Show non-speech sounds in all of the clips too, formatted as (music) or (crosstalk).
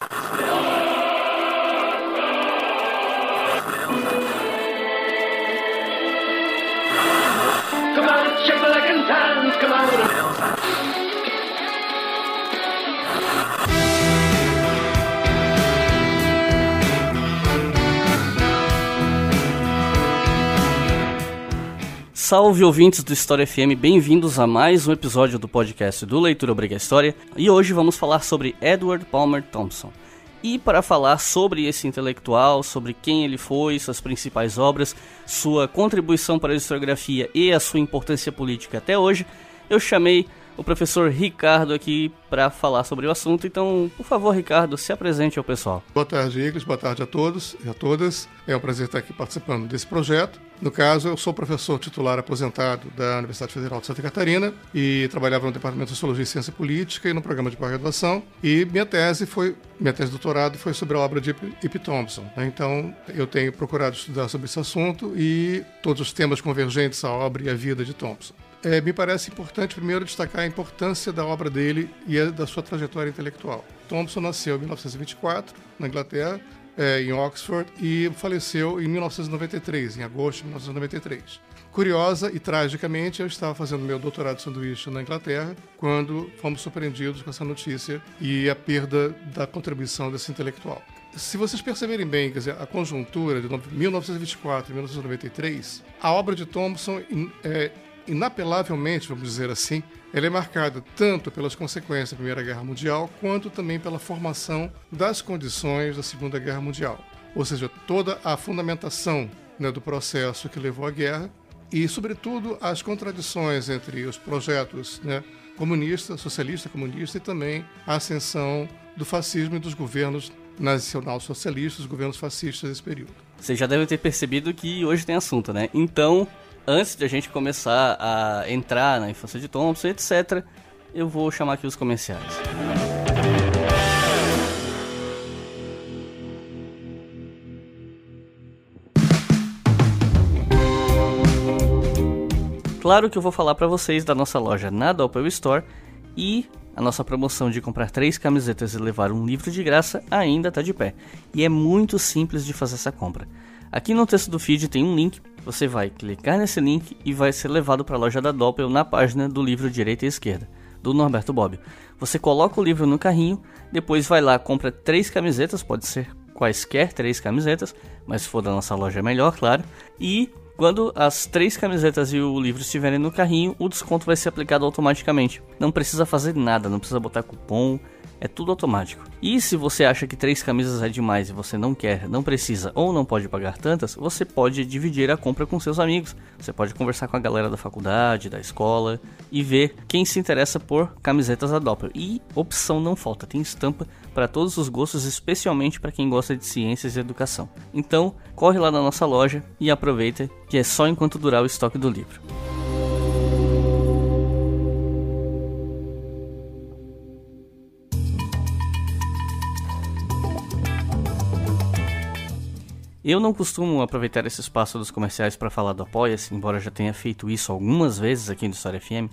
Come on, shake the leg and dance, come on. Salve ouvintes do História FM, bem-vindos a mais um episódio do podcast do Leitura Obriga História. E hoje vamos falar sobre Edward Palmer Thompson. E para falar sobre esse intelectual, sobre quem ele foi, suas principais obras, sua contribuição para a historiografia e a sua importância política até hoje, eu chamei o professor Ricardo aqui para falar sobre o assunto. Então, por favor, Ricardo, se apresente ao pessoal. Boa tarde, Igles. Boa tarde a todos e a todas. É um prazer estar aqui participando desse projeto. No caso, eu sou professor titular aposentado da Universidade Federal de Santa Catarina e trabalhava no Departamento de Sociologia e Ciência Política e no programa de pós-graduação. E minha tese foi, minha tese de doutorado foi sobre a obra de Ip Thompson. Né? Então, eu tenho procurado estudar sobre esse assunto e todos os temas convergentes à obra e à vida de Thompson. É, me parece importante primeiro destacar a importância da obra dele e da sua trajetória intelectual. Thompson nasceu em 1924 na Inglaterra, é, em Oxford, e faleceu em 1993, em agosto de 1993. Curiosa e tragicamente, eu estava fazendo meu doutorado de sanduíche na Inglaterra quando fomos surpreendidos com essa notícia e a perda da contribuição desse intelectual. Se vocês perceberem bem, quer dizer, a conjuntura de 1924 e 1993, a obra de Thompson é, inapelavelmente, vamos dizer assim, ela é marcada tanto pelas consequências da Primeira Guerra Mundial, quanto também pela formação das condições da Segunda Guerra Mundial. Ou seja, toda a fundamentação né, do processo que levou à guerra e, sobretudo, as contradições entre os projetos né, comunista, socialista, comunista e também a ascensão do fascismo e dos governos nacional-socialistas, os governos fascistas desse período. Você já deve ter percebido que hoje tem assunto, né? Então, antes de a gente começar a entrar na infância de Thompson, etc., eu vou chamar aqui os comerciais. Claro que eu vou falar para vocês da nossa loja na Doppel Store e a nossa promoção de comprar três camisetas e levar um livro de graça ainda está de pé. E é muito simples de fazer essa compra. Aqui no texto do feed tem um link, você vai clicar nesse link e vai ser levado para a loja da Doppel na página do livro Direita e Esquerda, do Norberto Bobbio. Você coloca o livro no carrinho, depois vai lá, compra três camisetas, pode ser quaisquer três camisetas, mas se for da nossa loja é melhor, claro, e quando as três camisetas e o livro estiverem no carrinho, o desconto vai ser aplicado automaticamente. Não precisa fazer nada, não precisa botar cupom, é tudo automático. E se você acha que três camisas é demais e você não quer, não precisa ou não pode pagar tantas, você pode dividir a compra com seus amigos. Você pode conversar com a galera da faculdade, da escola e ver quem se interessa por camisetas da Doppler. E opção não falta, tem estampa para todos os gostos, especialmente para quem gosta de ciências e educação. Então, corre lá na nossa loja e aproveita que é só enquanto durar o estoque do livro. Eu não costumo aproveitar esse espaço dos comerciais para falar do Apoia-se, embora já tenha feito isso algumas vezes aqui no História FM,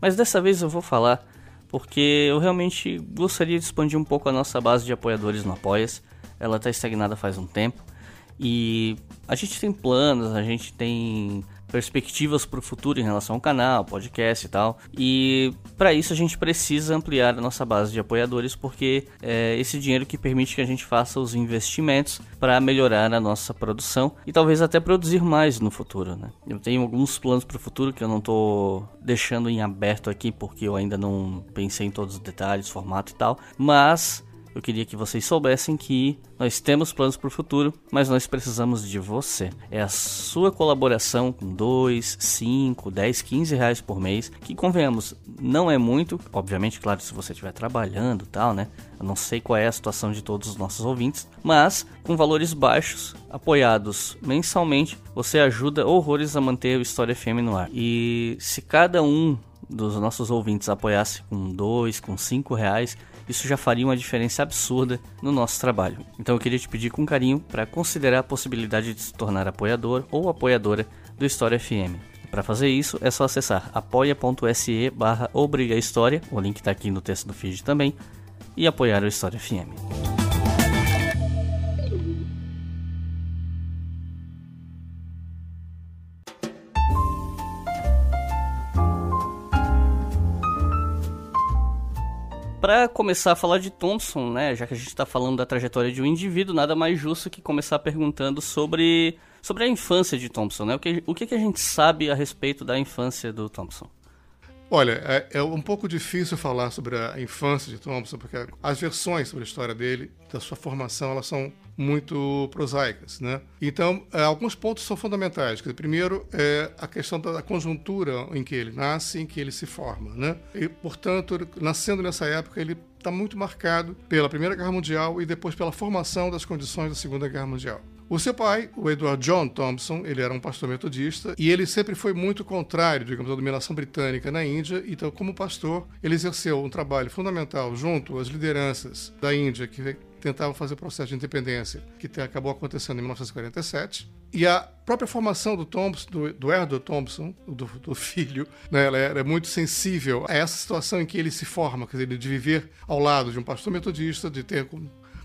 mas dessa vez eu vou falar porque eu realmente gostaria de expandir um pouco a nossa base de apoiadores no Apoia-se. Ela está estagnada faz um tempo e a gente tem planos, a gente tem perspectivas para o futuro em relação ao canal, podcast e tal. E para isso a gente precisa ampliar a nossa base de apoiadores, porque é esse dinheiro que permite que a gente faça os investimentos para melhorar a nossa produção e talvez até produzir mais no futuro. Né? Eu tenho alguns planos para o futuro que eu não estou deixando em aberto aqui, porque eu ainda não pensei em todos os detalhes, formato e tal, mas eu queria que vocês soubessem que nós temos planos para o futuro, mas nós precisamos de você. É a sua colaboração com 2, 5, 10, 15 reais por mês, que convenhamos, não é muito, obviamente, claro, se você estiver trabalhando tal, né? Eu não sei qual é a situação de todos os nossos ouvintes, mas com valores baixos, apoiados mensalmente, você ajuda horrores a manter o História FM no ar. E se cada um dos nossos ouvintes apoiasse com 2, com 5 reais, isso já faria uma diferença absurda no nosso trabalho. Então eu queria te pedir com carinho para considerar a possibilidade de se tornar apoiador ou apoiadora do História FM. Para fazer isso é só acessar apoia.se barra o link está aqui no texto do feed também, e apoiar o História FM. Para começar a falar de Thompson, né, já que a gente está falando da trajetória de um indivíduo, nada mais justo que começar perguntando sobre, sobre a infância de Thompson, né? O que, o que, que a gente sabe a respeito da infância do Thompson? Olha, é, é, um pouco difícil falar sobre a infância de Thompson, porque as versões sobre a história dele, da sua formação, elas são muito prosaicas, né? Então, é, alguns pontos são fundamentais. Primeiro, é a questão da conjuntura em que ele nasce, em que ele se forma, né? E, portanto, nascendo nessa época, ele está muito marcado pela Primeira Guerra Mundial e depois pela formação das condições da Segunda Guerra Mundial. O seu pai, o Edward John Thompson, ele era um pastor metodista e ele sempre foi muito contrário, digamos, à dominação britânica na Índia. Então, como pastor, ele exerceu um trabalho fundamental junto às lideranças da Índia que tentavam fazer o processo de independência, que acabou acontecendo em 1947. E a própria formação do Thompson, do, do Edward Thompson, do, do filho, né, ela era muito sensível a essa situação em que ele se forma, quer dizer, de viver ao lado de um pastor metodista, de ter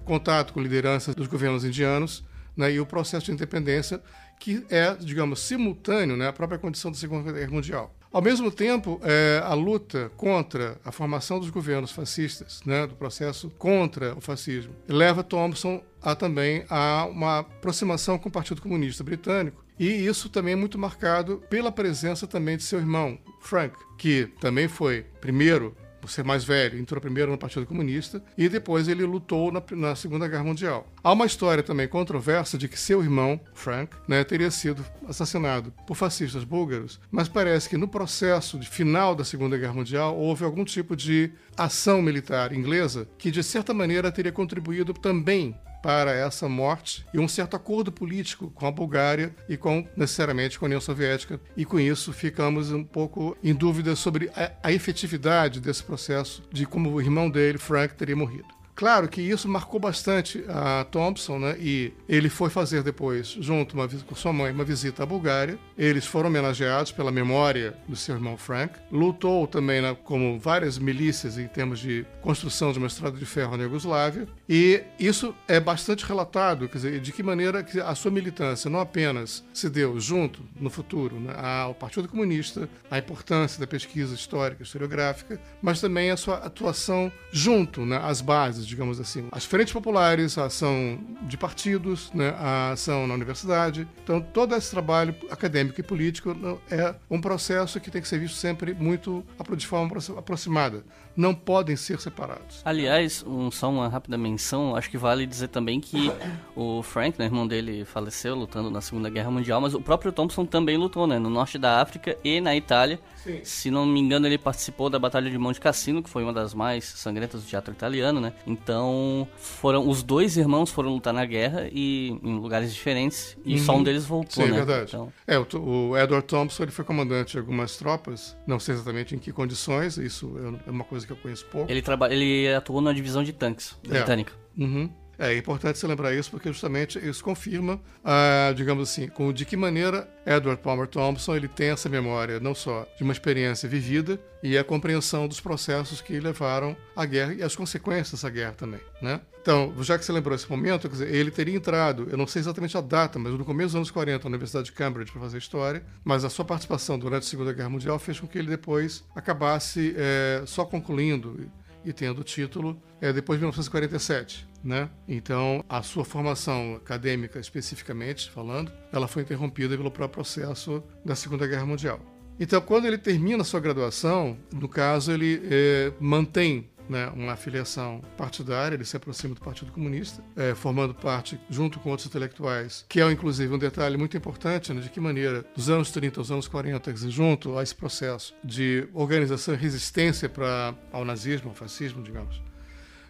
contato com lideranças dos governos indianos né, e o processo de independência, que é, digamos, simultâneo né, à própria condição da Segunda Guerra Mundial. Ao mesmo tempo, é, a luta contra a formação dos governos fascistas, né, do processo contra o fascismo, leva Thompson a também a uma aproximação com o Partido Comunista Britânico. E isso também é muito marcado pela presença também de seu irmão, Frank, que também foi primeiro por ser mais velho, entrou primeiro no Partido Comunista e depois ele lutou na, na, Segunda Guerra Mundial. Há uma história também controversa de que seu irmão, Frank, né, teria sido assassinado por fascistas búlgaros, mas parece que no processo de final da Segunda Guerra Mundial houve algum tipo de ação militar inglesa que, de certa maneira, teria contribuído também para essa morte e um certo acordo político com a Bulgária e com necessariamente com a União Soviética. E com isso ficamos um pouco em dúvida sobre a, a efetividade desse processo de como o irmão dele, Frank, teria morrido. Claro que isso marcou bastante a Thompson, né? E ele foi fazer depois, junto uma, com sua mãe, uma visita à Bulgária. Eles foram homenageados pela memória do seu irmão Frank. Lutou também, né, como várias milícias em termos de construção de uma estrada de ferro na Iugoslávia. E isso é bastante relatado, quer dizer, de que maneira que a sua militância não apenas se deu junto, no futuro, né, ao Partido Comunista, a importância da pesquisa histórica, historiográfica, mas também a sua atuação junto né, às bases digamos assim. As frentes populares, a ação de partidos, né, a ação na universidade. Então, todo esse trabalho acadêmico e político é um processo que tem que ser visto sempre muito de forma aproximada não podem ser separados. Aliás, um, só uma rápida menção, acho que vale dizer também que o Frank, né, irmão dele, faleceu lutando na Segunda Guerra Mundial, mas o próprio Thompson também lutou, né, no norte da África e na Itália. Sim. Se não me engano, ele participou da Batalha de Monte Cassino, que foi uma das mais sangrentas do teatro italiano, né? Então, foram os dois irmãos foram lutar na guerra e em lugares diferentes e uhum. só um deles voltou, Sim, né? Verdade. Então... É, o, o Edward Thompson, ele foi comandante de algumas tropas, não sei exatamente em que condições, isso é uma coisa que eu conheço pouco. Ele, traba... ele atuou na divisão de tanques é. britânica. Uhum. É, importante você lembrar isso porque justamente isso confirma, ah, digamos assim, com de que maneira Edward Palmer Thompson ele tem essa memória não só de uma experiência vivida e a compreensão dos processos que levaram à guerra e as consequências dessa guerra também, né? Então, já que você lembrou esse momento, dizer, ele teria entrado, eu não sei exatamente a data, mas no começo dos anos 40 na Universidade de Cambridge para fazer história, mas a sua participação durante a Segunda Guerra Mundial fez com que ele depois acabasse é, só concluindo e tendo o título é, depois de 1947. Né? Então, a sua formação acadêmica, especificamente falando, ela foi interrompida pelo próprio processo da Segunda Guerra Mundial. Então, quando ele termina a sua graduação, no caso, ele é, mantém né, uma afiliação partidária, ele se aproxima do Partido Comunista, é, formando parte, junto com outros intelectuais, que é inclusive um detalhe muito importante, né, de que maneira, dos anos 30 aos anos 40, junto a esse processo de organização e resistência para ao nazismo, ao fascismo, digamos,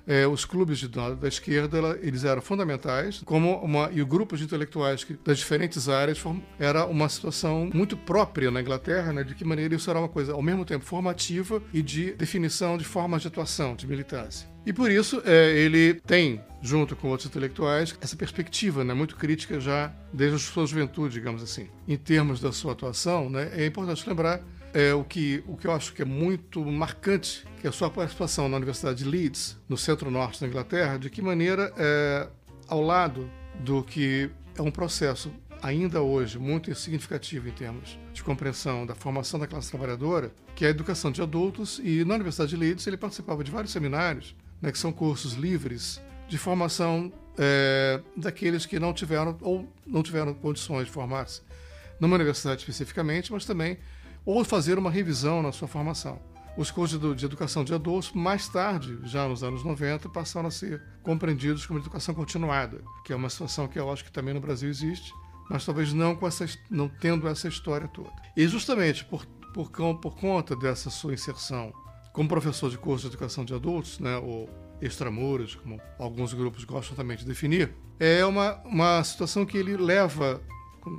é, os clubes de, da, da esquerda ela, eles eram fundamentais, como uma, e o grupo de intelectuais que, das diferentes áreas form, era uma situação muito própria na Inglaterra, né, de que maneira isso era uma coisa ao mesmo tempo formativa e de definição de formas de atuação, de militância. E por isso é, ele tem, junto com outros intelectuais, essa perspectiva né, muito crítica já desde a sua juventude, digamos assim. Em termos da sua atuação, né, é importante lembrar é, o, que, o que eu acho que é muito marcante, que é a sua participação na Universidade de Leeds, no centro-norte da Inglaterra, de que maneira, é, ao lado do que é um processo ainda hoje muito significativo em termos de compreensão da formação da classe trabalhadora, que é a educação de adultos, e na Universidade de Leeds ele participava de vários seminários, né, que são cursos livres de formação é, daqueles que não tiveram ou não tiveram condições de formar-se numa universidade especificamente, mas também ou fazer uma revisão na sua formação. Os cursos de, educação de adultos, mais tarde, já nos anos 90, passaram a ser compreendidos como educação continuada, que é uma situação que eu acho que também no Brasil existe, mas talvez não, com essa, não tendo essa história toda. E justamente por, por, por conta dessa sua inserção como professor de curso de educação de adultos, né, ou extramuros, como alguns grupos gostam também de definir, é uma, uma situação que ele leva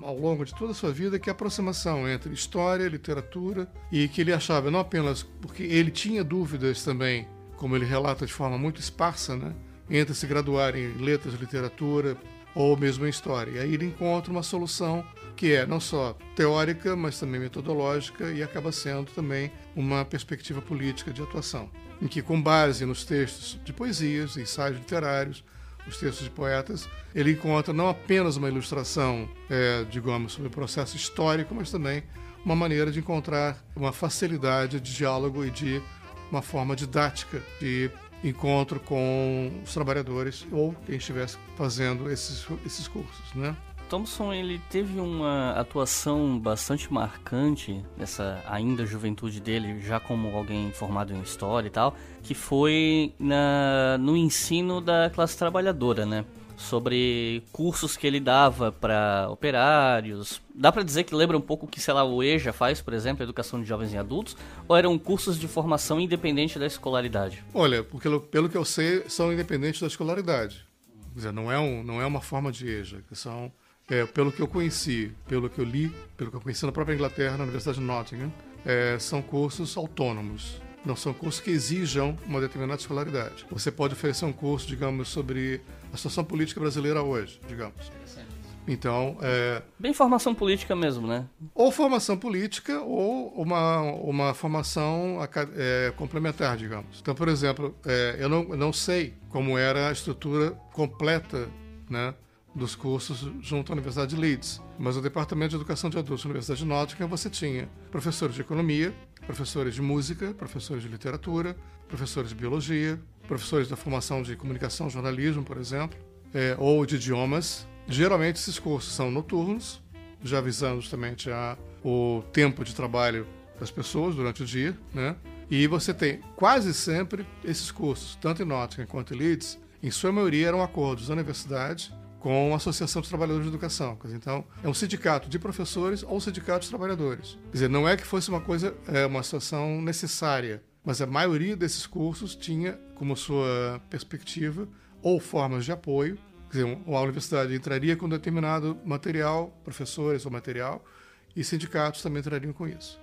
ao longo de toda a sua vida que a aproximação entre história, literatura e que ele achava não apenas porque ele tinha dúvidas também, como ele relata de forma muito esparsa, né, entre se graduar em letras, literatura ou mesmo em história. E aí ele encontra uma solução que é não só teórica, mas também metodológica e acaba sendo também uma perspectiva política de atuação, em que com base nos textos de poesias, ensaios literários, os textos de poetas, ele encontra não apenas uma ilustração, é, digamos, sobre o processo histórico, mas também uma maneira de encontrar uma facilidade de diálogo e de uma forma didática de encontro com os trabalhadores ou quem estivesse fazendo esses, esses cursos, né? Thompson ele teve uma atuação bastante marcante nessa ainda juventude dele, já como alguém formado em história e tal, que foi na, no ensino da classe trabalhadora, né? Sobre cursos que ele dava para operários. Dá para dizer que lembra um pouco o que, sei lá, o EJA faz, por exemplo, Educação de Jovens e Adultos? Ou eram cursos de formação independente da escolaridade? Olha, porque, pelo que eu sei, são independentes da escolaridade. Quer dizer, não é, um, não é uma forma de EJA, que são é, pelo que eu conheci, pelo que eu li, pelo que eu conheci na própria Inglaterra, na Universidade de Nottingham, é, são cursos autônomos. Não são cursos que exijam uma determinada escolaridade. Você pode oferecer um curso, digamos, sobre a situação política brasileira hoje, digamos. Então, é... Bem formação política mesmo, né? Ou formação política ou uma, uma formação é, complementar, digamos. Então, por exemplo, é, eu não, não sei como era a estrutura completa, né? Dos cursos junto à Universidade de Leeds. Mas o Departamento de Educação de Adultos da Universidade de Nottingham você tinha professores de economia, professores de música, professores de literatura, professores de biologia, professores da formação de comunicação, jornalismo, por exemplo, é, ou de idiomas. Geralmente esses cursos são noturnos, já avisando justamente a, o tempo de trabalho das pessoas durante o dia, né? E você tem quase sempre esses cursos, tanto em Nottingham quanto em Leeds, em sua maioria eram acordos da universidade com a Associação dos Trabalhadores de Educação. Então, é um sindicato de professores ou sindicato de trabalhadores. Quer dizer, não é que fosse uma coisa, é uma situação necessária, mas a maioria desses cursos tinha como sua perspectiva ou formas de apoio. Quer dizer, a universidade entraria com determinado material, professores ou material, e sindicatos também entrariam com isso.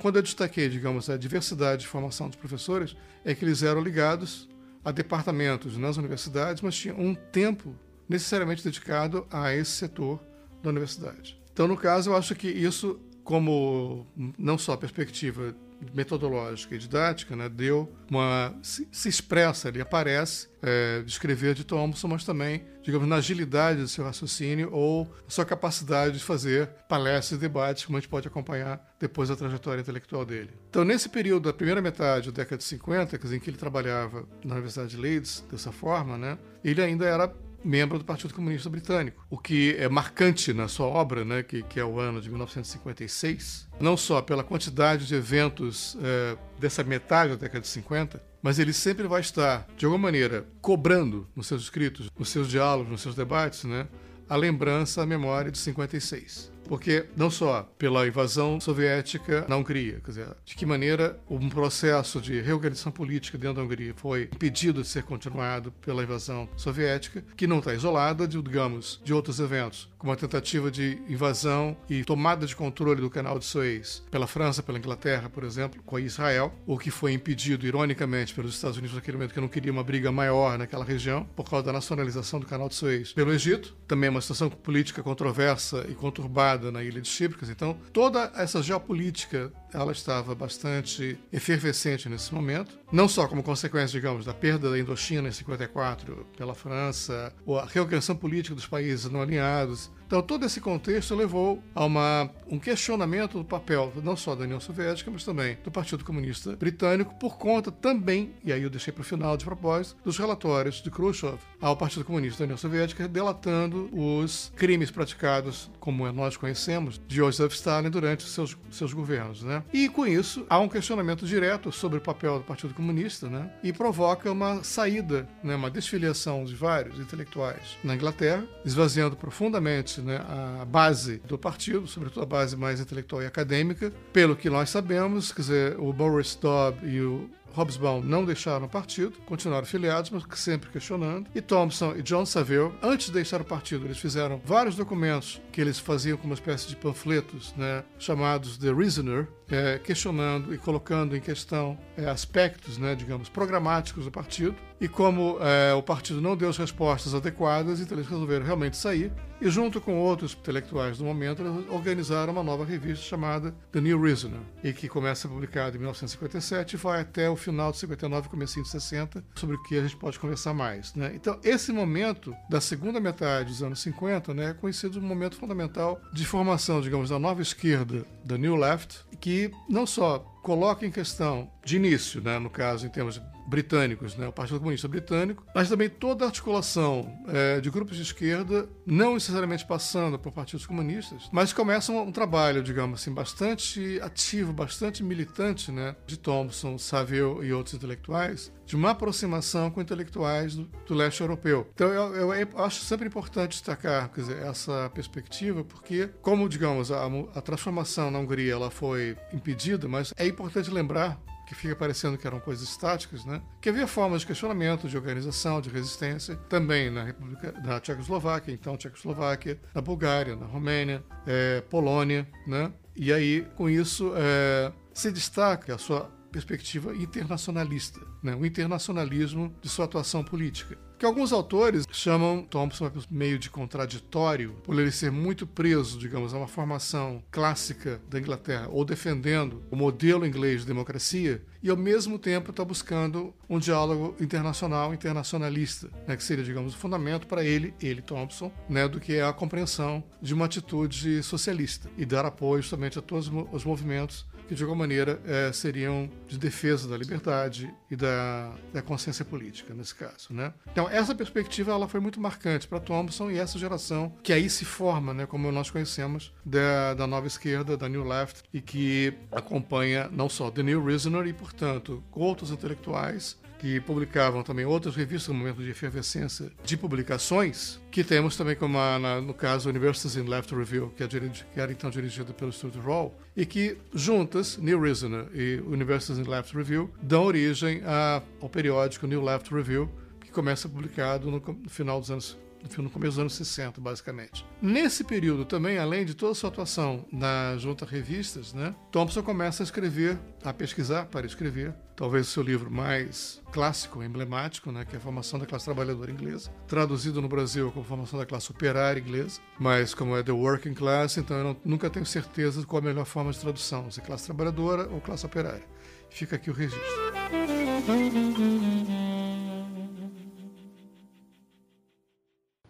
Quando eu destaquei, digamos, a diversidade de formação dos professores, é que eles eram ligados a departamentos nas universidades, mas tinham um tempo necessariamente dedicado a esse setor da universidade. Então, no caso, eu acho que isso, como não só perspectiva metodológica e didática, né, deu uma se, se expressa, ele aparece é, descrever de Thompson, mas também, digamos, na agilidade do seu raciocínio ou sua capacidade de fazer palestras e debates, como a gente pode acompanhar depois da trajetória intelectual dele. Então, nesse período da primeira metade da década de 50, em que ele trabalhava na Universidade de Leeds dessa forma, né, ele ainda era membro do Partido Comunista Britânico. O que é marcante na sua obra, né, que, que é o ano de 1956, não só pela quantidade de eventos é, dessa metade da década de 50, mas ele sempre vai estar, de alguma maneira, cobrando nos seus escritos, nos seus diálogos, nos seus debates, né, a lembrança, a memória de 56. Porque não só pela invasão soviética na Hungria, quer dizer, de que maneira um processo de reorganização política dentro da Hungria foi impedido de ser continuado pela invasão soviética, que não está isolada, de, digamos, de outros eventos, como a tentativa de invasão e tomada de controle do canal de Suez pela França, pela Inglaterra, por exemplo, com Israel, o que foi impedido, ironicamente, pelos Estados Unidos naquele momento, que não queria uma briga maior naquela região, por causa da nacionalização do canal de Suez pelo Egito, também uma situação política controversa e conturbada na ilha de Chipre. Então, toda essa geopolítica ela estava bastante efervescente nesse momento, não só como consequência, digamos, da perda da Indochina em 54 pela França, ou a reorganização política dos países não alinhados, então, todo esse contexto levou a uma, um questionamento do papel não só da União Soviética, mas também do Partido Comunista Britânico, por conta também, e aí eu deixei para o final de propósito, dos relatórios de Khrushchev ao Partido Comunista da União Soviética, delatando os crimes praticados, como nós conhecemos, de Joseph Stalin durante seus, seus governos. Né? E com isso, há um questionamento direto sobre o papel do Partido Comunista né? e provoca uma saída, né? uma desfiliação de vários intelectuais na Inglaterra, esvaziando profundamente né, a base do partido, sobretudo a base mais intelectual e acadêmica. Pelo que nós sabemos, quer dizer, o Boris Dobb e o Hobsbawm não deixaram o partido, continuaram filiados, mas sempre questionando. E Thompson e John Saville, antes de deixar o partido, eles fizeram vários documentos que eles faziam como uma espécie de panfletos, né, chamados The Reasoner, é, questionando e colocando em questão é, aspectos, né, digamos, programáticos do partido. E como é, o partido não deu as respostas adequadas, então eles resolveram realmente sair. E junto com outros intelectuais do momento, eles organizaram uma nova revista chamada The New Reasoner, e que começa publicada em 1957 e vai até o final de 59, comecinho de 60, sobre o que a gente pode conversar mais. Né? Então, esse momento da segunda metade dos anos 50 né, é conhecido como um momento fundamental de formação, digamos, da nova esquerda, da New Left, que não só coloca em questão, de início, né, no caso, em termos britânicos, né, o Partido Comunista Britânico, mas também toda a articulação é, de grupos de esquerda, não necessariamente passando por partidos comunistas, mas começa um, um, trabalho, digamos assim, bastante ativo, bastante militante, né, de Thompson, Saville e outros intelectuais, de uma aproximação com intelectuais do, do leste europeu. Então, eu, eu, eu, acho sempre importante destacar dizer, essa perspectiva, porque, como, digamos, a, a transformação na Hungria ela foi impedida, mas é importante lembrar que fica parecendo que eram coisas estáticas, né? Que havia formas de questionamento, de organização, de resistência, também na República da Tchecoslováquia, então Tchecoslováquia, na Bulgária, na Romênia, é, Polônia, né? E aí, com isso, é, se destaca a sua perspectiva internacionalista, né? o internacionalismo de sua atuação política. Que alguns autores chamam Thompson meio de contraditório, por ele ser muito preso, digamos, a uma formação clássica da Inglaterra, ou defendendo o modelo inglês de democracia, e ao mesmo tempo está buscando um diálogo internacional, internacionalista, né, que seria, digamos, o fundamento para ele, ele, Thompson, né, do que é a compreensão de uma atitude socialista e dar apoio justamente a todos os movimentos que de alguma maneira é, seriam de defesa da liberdade e da, da consciência política nesse caso, né? Então essa perspectiva ela foi muito marcante para Thompson e essa geração que aí se forma, né, como nós conhecemos da, da nova esquerda, da New Left e que acompanha não só The New Reasoner e portanto outros intelectuais que publicavam também outras revistas no momento de efervescência de publicações, que temos também como a, na, no caso Universities in Left Review, que, é que era então dirigida pelo Stuart Hall, e que juntas, New Reasoner e Universities in Left Review, dão origem a, ao periódico New Left Review, que começa publicado no, no final dos anos no começo dos anos 60, basicamente. Nesse período também, além de toda a sua atuação na junta revistas, né, Thompson começa a escrever, a pesquisar para escrever, talvez o seu livro mais clássico, emblemático, né, que é a Formação da Classe Trabalhadora Inglesa, traduzido no Brasil como Formação da Classe Operária Inglesa, mas como é The Working Class, então eu não, nunca tenho certeza qual a melhor forma de tradução, se é classe trabalhadora ou classe operária. Fica aqui o registro.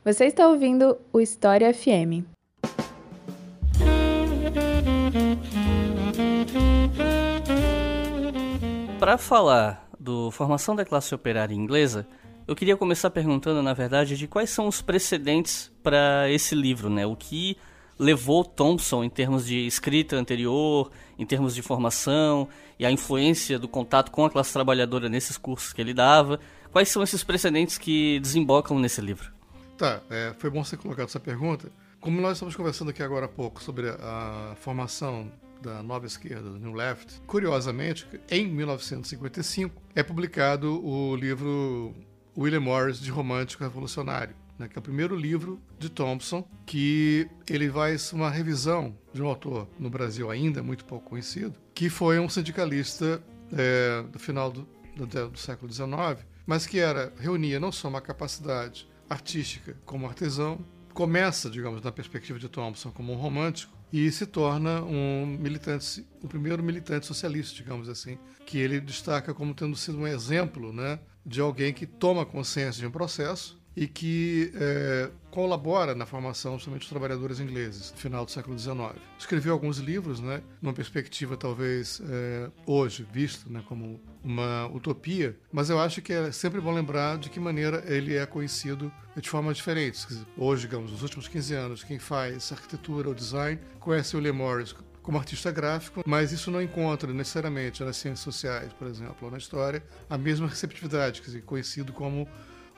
Você está ouvindo o História FM. Para falar do formação da classe operária inglesa, eu queria começar perguntando, na verdade, de quais são os precedentes para esse livro, né? O que levou Thompson em termos de escrita anterior, em termos de formação e a influência do contato com a classe trabalhadora nesses cursos que ele dava. Quais são esses precedentes que desembocam nesse livro? Tá, é, foi bom você colocar essa pergunta. Como nós estamos conversando aqui agora há pouco sobre a, formação da nova esquerda, do New Left, curiosamente, em 1955 é publicado o livro William Morris de Romântico Revolucionário, né, que é o primeiro livro de Thompson, que ele vai uma revisão de um autor no Brasil ainda muito pouco conhecido, que foi um sindicalista é, do final do, do, do século XIX, mas que era reunia não só uma capacidade artística como artesão, começa, digamos, na perspectiva de Thompson como um romântico, e se torna um militante, o primeiro militante socialista, digamos assim, que ele destaca como tendo sido um exemplo né, de alguém que toma consciência de um processo e que é, colabora na formação, principalmente dos trabalhadores ingleses, no final do século XIX. Escreveu alguns livros, né, numa perspectiva talvez é, hoje vista né, como uma utopia, mas eu acho que é sempre bom lembrar de que maneira ele é conhecido de formas diferentes. Hoje, digamos, nos últimos 15 anos, quem faz arquitetura ou design conhece o William Morris como artista gráfico, mas isso não encontra necessariamente nas ciências sociais, por exemplo, ou na história, a mesma receptividade, quer dizer, conhecido como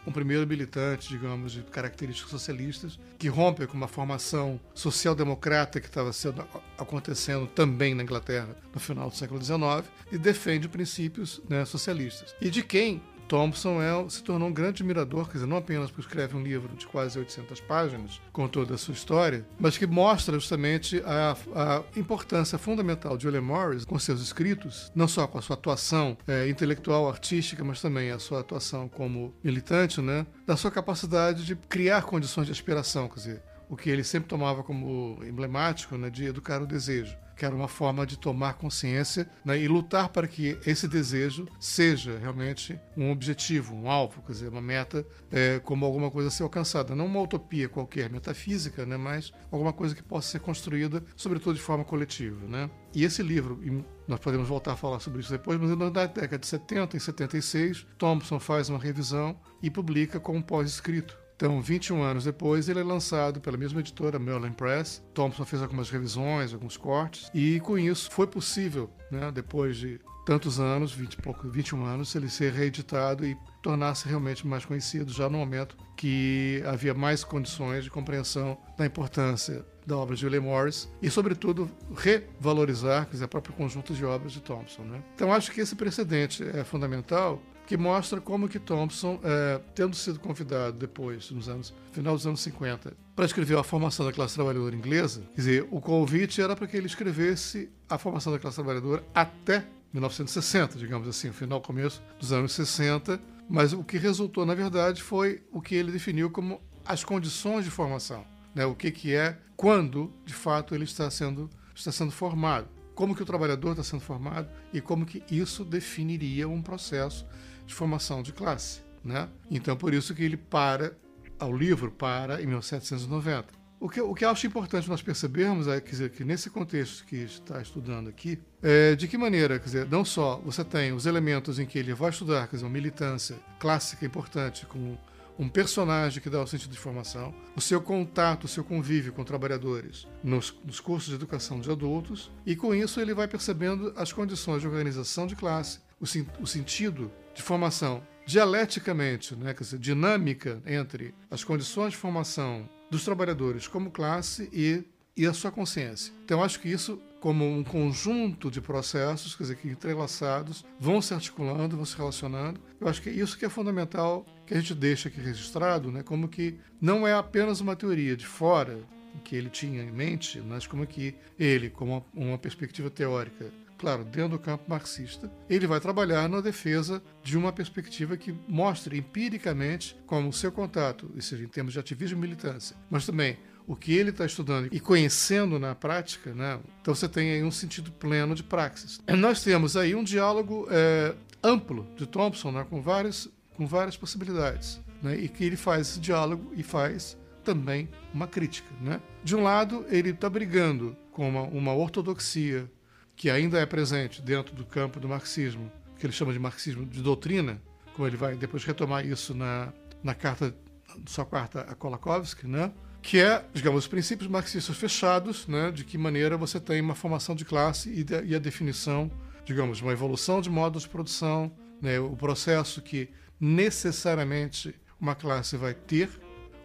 um primeiro militante, digamos, de características socialistas, que rompe com uma formação social-democrata que estava sendo, acontecendo também na Inglaterra no final do século XIX e defende princípios né, socialistas. E de quem Thompson é, se tornou um grande admirador, quer dizer, não apenas porque escreve um livro de quase 800 páginas com toda a sua história, mas que mostra justamente a, a importância fundamental de William Morris com seus escritos, não só com a sua atuação é, intelectual, artística, mas também a sua atuação como militante, né, da sua capacidade de criar condições de aspiração, quer dizer, o que ele sempre tomava como emblemático né, de educar o desejo que era uma forma de tomar consciência né, e lutar para que esse desejo seja realmente um objetivo, um alvo, quer dizer, uma meta é, como alguma coisa a ser alcançada. Não uma utopia qualquer, metafísica, né, mas alguma coisa que possa ser construída, sobretudo de forma coletiva. Né? E esse livro, e nós podemos voltar a falar sobre isso depois, mas na década de 70, em 76, Thompson faz uma revisão e publica como pós-escrito então, 21 anos depois, ele é lançado pela mesma editora, Merlin Press. Thompson fez algumas revisões, alguns cortes, e com isso foi possível, né, depois de tantos anos, 20 pouco, 21 anos, ele ser reeditado e tornar-se realmente mais conhecido já no momento que havia mais condições de compreensão da importância da obra de William Morris e, sobretudo, revalorizar quer dizer, o próprio conjunto de obras de Thompson. Né? Então, acho que esse precedente é fundamental que mostra como que Thompson, é, tendo sido convidado depois, nos anos final dos anos 50, para escrever a formação da classe trabalhadora inglesa, quer dizer, o convite era para que ele escrevesse a formação da classe trabalhadora até 1960, digamos assim, final, começo dos anos 60, mas o que resultou, na verdade, foi o que ele definiu como as condições de formação, né? o que, que é, quando, de fato, ele está sendo, está sendo formado como que o trabalhador está sendo formado e como que isso definiria um processo de formação de classe. Né? Então, por isso que ele para, ao livro para em 1790. O que, o que eu acho importante nós percebermos é quer dizer, que nesse contexto que está estudando aqui, é, de que maneira, quer dizer, não só você tem os elementos em que ele vai estudar, quer dizer, uma militância clássica importante com um personagem que dá o sentido de formação, o seu contato, o seu convívio com trabalhadores nos, nos, cursos de educação de adultos, e com isso ele vai percebendo as condições de organização de classe, o, o sentido de formação dialeticamente, né, quer dizer, dinâmica entre as condições de formação dos trabalhadores como classe e, e a sua consciência. Então, acho que isso, como um conjunto de processos, quer dizer, que entrelaçados, vão se articulando, vão se relacionando. Eu acho que é isso que é fundamental que a gente deixa aqui registrado, né, como que não é apenas uma teoria de fora que ele tinha em mente, mas como que ele, como uma perspectiva teórica, claro, dentro do campo marxista, ele vai trabalhar na defesa de uma perspectiva que mostre empiricamente como o seu contato, ou seja, em termos de ativismo e militância, mas também o que ele está estudando e conhecendo na prática, né? então você tem aí um sentido pleno de praxis. Nós temos aí um diálogo é, amplo de Thompson né? com, várias, com várias possibilidades, né? e que ele faz esse diálogo e faz também uma crítica. Né? De um lado, ele está brigando com uma, uma ortodoxia que ainda é presente dentro do campo do marxismo, que ele chama de marxismo de doutrina, como ele vai depois retomar isso na, na carta, sua carta a Kolakowski, né? que é, digamos, os princípios marxistas fechados, né? de que maneira você tem uma formação de classe e, de, e a definição, digamos, uma evolução de modos de produção, né? o processo que necessariamente uma classe vai ter,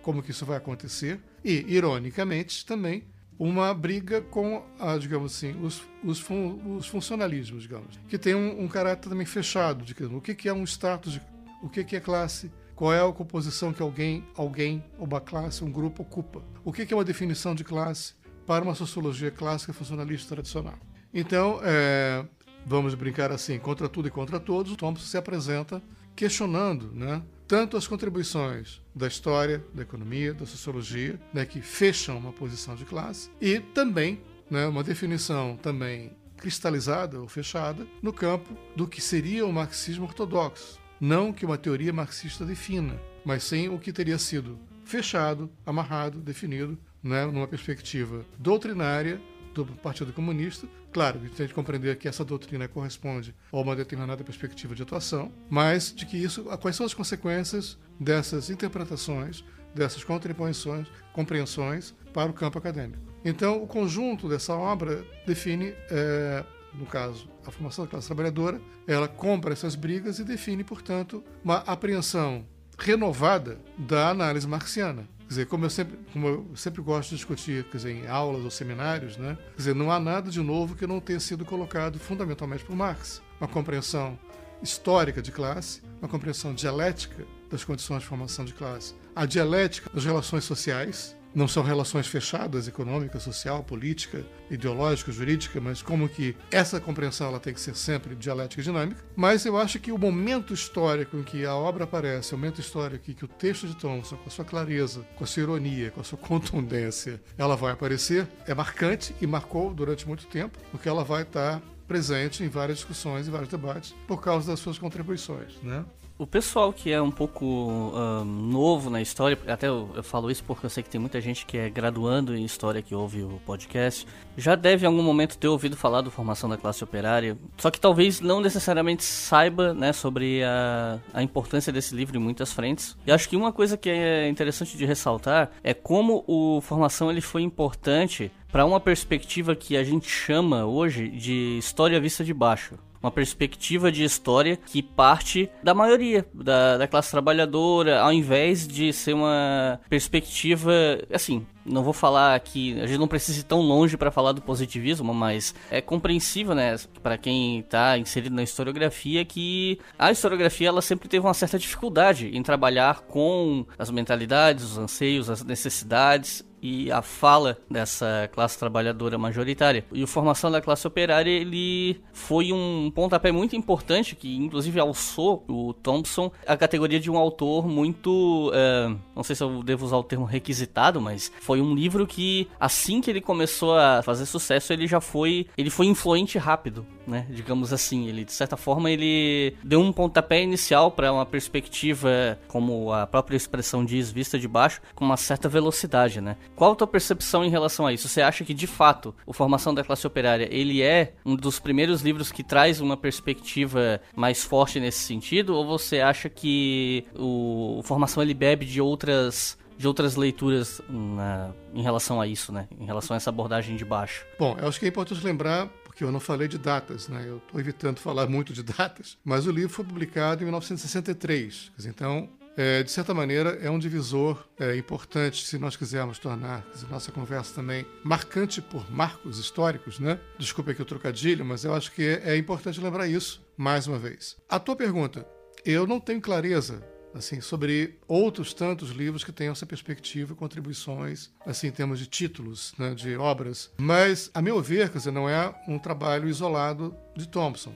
como que isso vai acontecer, e, ironicamente, também uma briga com, a, digamos assim, os, os, fun, os funcionalismos, digamos, que tem um, um, caráter também fechado, de o que, que é um status, o que, que é classe, qual é a composição que alguém, alguém, uma classe, um grupo ocupa, o que, que é uma definição de classe para uma sociologia clássica funcionalista tradicional. Então, é, vamos brincar assim, contra tudo e contra todos, Thompson se apresenta questionando, né, tanto as contribuições da história, da economia, da sociologia, né, que fecham uma posição de classe, e também né, uma definição também cristalizada ou fechada no campo do que seria o marxismo ortodoxo. Não que uma teoria marxista defina, mas sim o que teria sido fechado, amarrado, definido, né, numa perspectiva doutrinária do Partido Comunista. Claro, a gente tem que compreender que essa doutrina corresponde a uma determinada perspectiva de atuação, mas de que isso, quais são as consequências dessas interpretações, dessas contribuições, compreensões para o campo acadêmico. Então, o conjunto dessa obra define, é, no caso, a formação da classe trabalhadora, ela compra essas brigas e define, portanto, uma apreensão renovada da análise marxiana. Quer dizer, como eu sempre, como eu sempre gosto de discutir quer dizer, em aulas ou seminários, né? quer dizer, não há nada de novo que não tenha sido colocado fundamentalmente por Marx. Uma compreensão histórica de classe, uma compreensão dialética das condições de formação de classe, a dialética das relações sociais, não são relações fechadas, econômica, social, política, ideológica, jurídica, mas como que essa compreensão ela tem que ser sempre dialética e dinâmica. Mas eu acho que o momento histórico em que a obra aparece, o momento histórico em que o texto de Thompson, com a sua clareza, com a sua ironia, com a sua (laughs) contundência, ela vai aparecer, é marcante e marcou durante muito tempo, porque ela vai estar presente em várias discussões e vários debates por causa das suas contribuições, né? O pessoal que é um pouco novo na história, até eu, eu, falo isso porque eu sei que tem muita gente que é graduando em história que ouve o podcast, já deve em algum momento ter ouvido falar do formação da classe operária, só que talvez não necessariamente saiba né, sobre a, a importância desse livro em muitas frentes. E acho que uma coisa que é interessante de ressaltar é como o formação ele foi importante para uma perspectiva que a gente chama hoje de história vista de baixo uma perspectiva de história que parte da maioria da, da classe trabalhadora, ao invés de ser uma perspectiva, assim, não vou falar aqui, a gente não precisa ir tão longe para falar do positivismo, mas é compreensível, né, para quem está inserido na historiografia que a historiografia ela sempre teve uma certa dificuldade em trabalhar com as mentalidades, os anseios, as necessidades e a fala dessa classe trabalhadora majoritária. E a formação da classe operária ele foi um pontapé muito importante que inclusive alçou o Thompson a categoria de um autor muito, uh, não sei se eu devo usar o termo requisitado, mas foi um livro que assim que ele começou a fazer sucesso ele já foi, ele foi influente rápido, né? Digamos assim, ele de certa forma ele deu um pontapé inicial para uma perspectiva, como a própria expressão diz, vista de baixo, com uma certa velocidade, né? Qual a tua percepção em relação a isso? Você acha que de fato o Formação da Classe Operária ele é um dos primeiros livros que traz uma perspectiva mais forte nesse sentido? Ou você acha que o, Formação ele bebe de outras de outras leituras na, em relação a isso, né? Em relação a essa abordagem de baixo. Bom, eu acho que é importante lembrar porque eu não falei de datas, né? Eu estou evitando (laughs) falar muito de datas, mas o livro foi publicado em 1963. Então, é, de certa maneira, é um divisor é, importante se nós quisermos tornar dizer, nossa conversa também marcante por marcos históricos, né? Desculpe aqui o trocadilho, mas eu acho que é, é importante lembrar isso mais uma vez. A tua pergunta, eu não tenho clareza assim sobre outros tantos livros que tenham essa perspectiva, contribuições, assim em termos de títulos, né, de obras. Mas, a meu ver, quer dizer, não é um trabalho isolado de Thompson.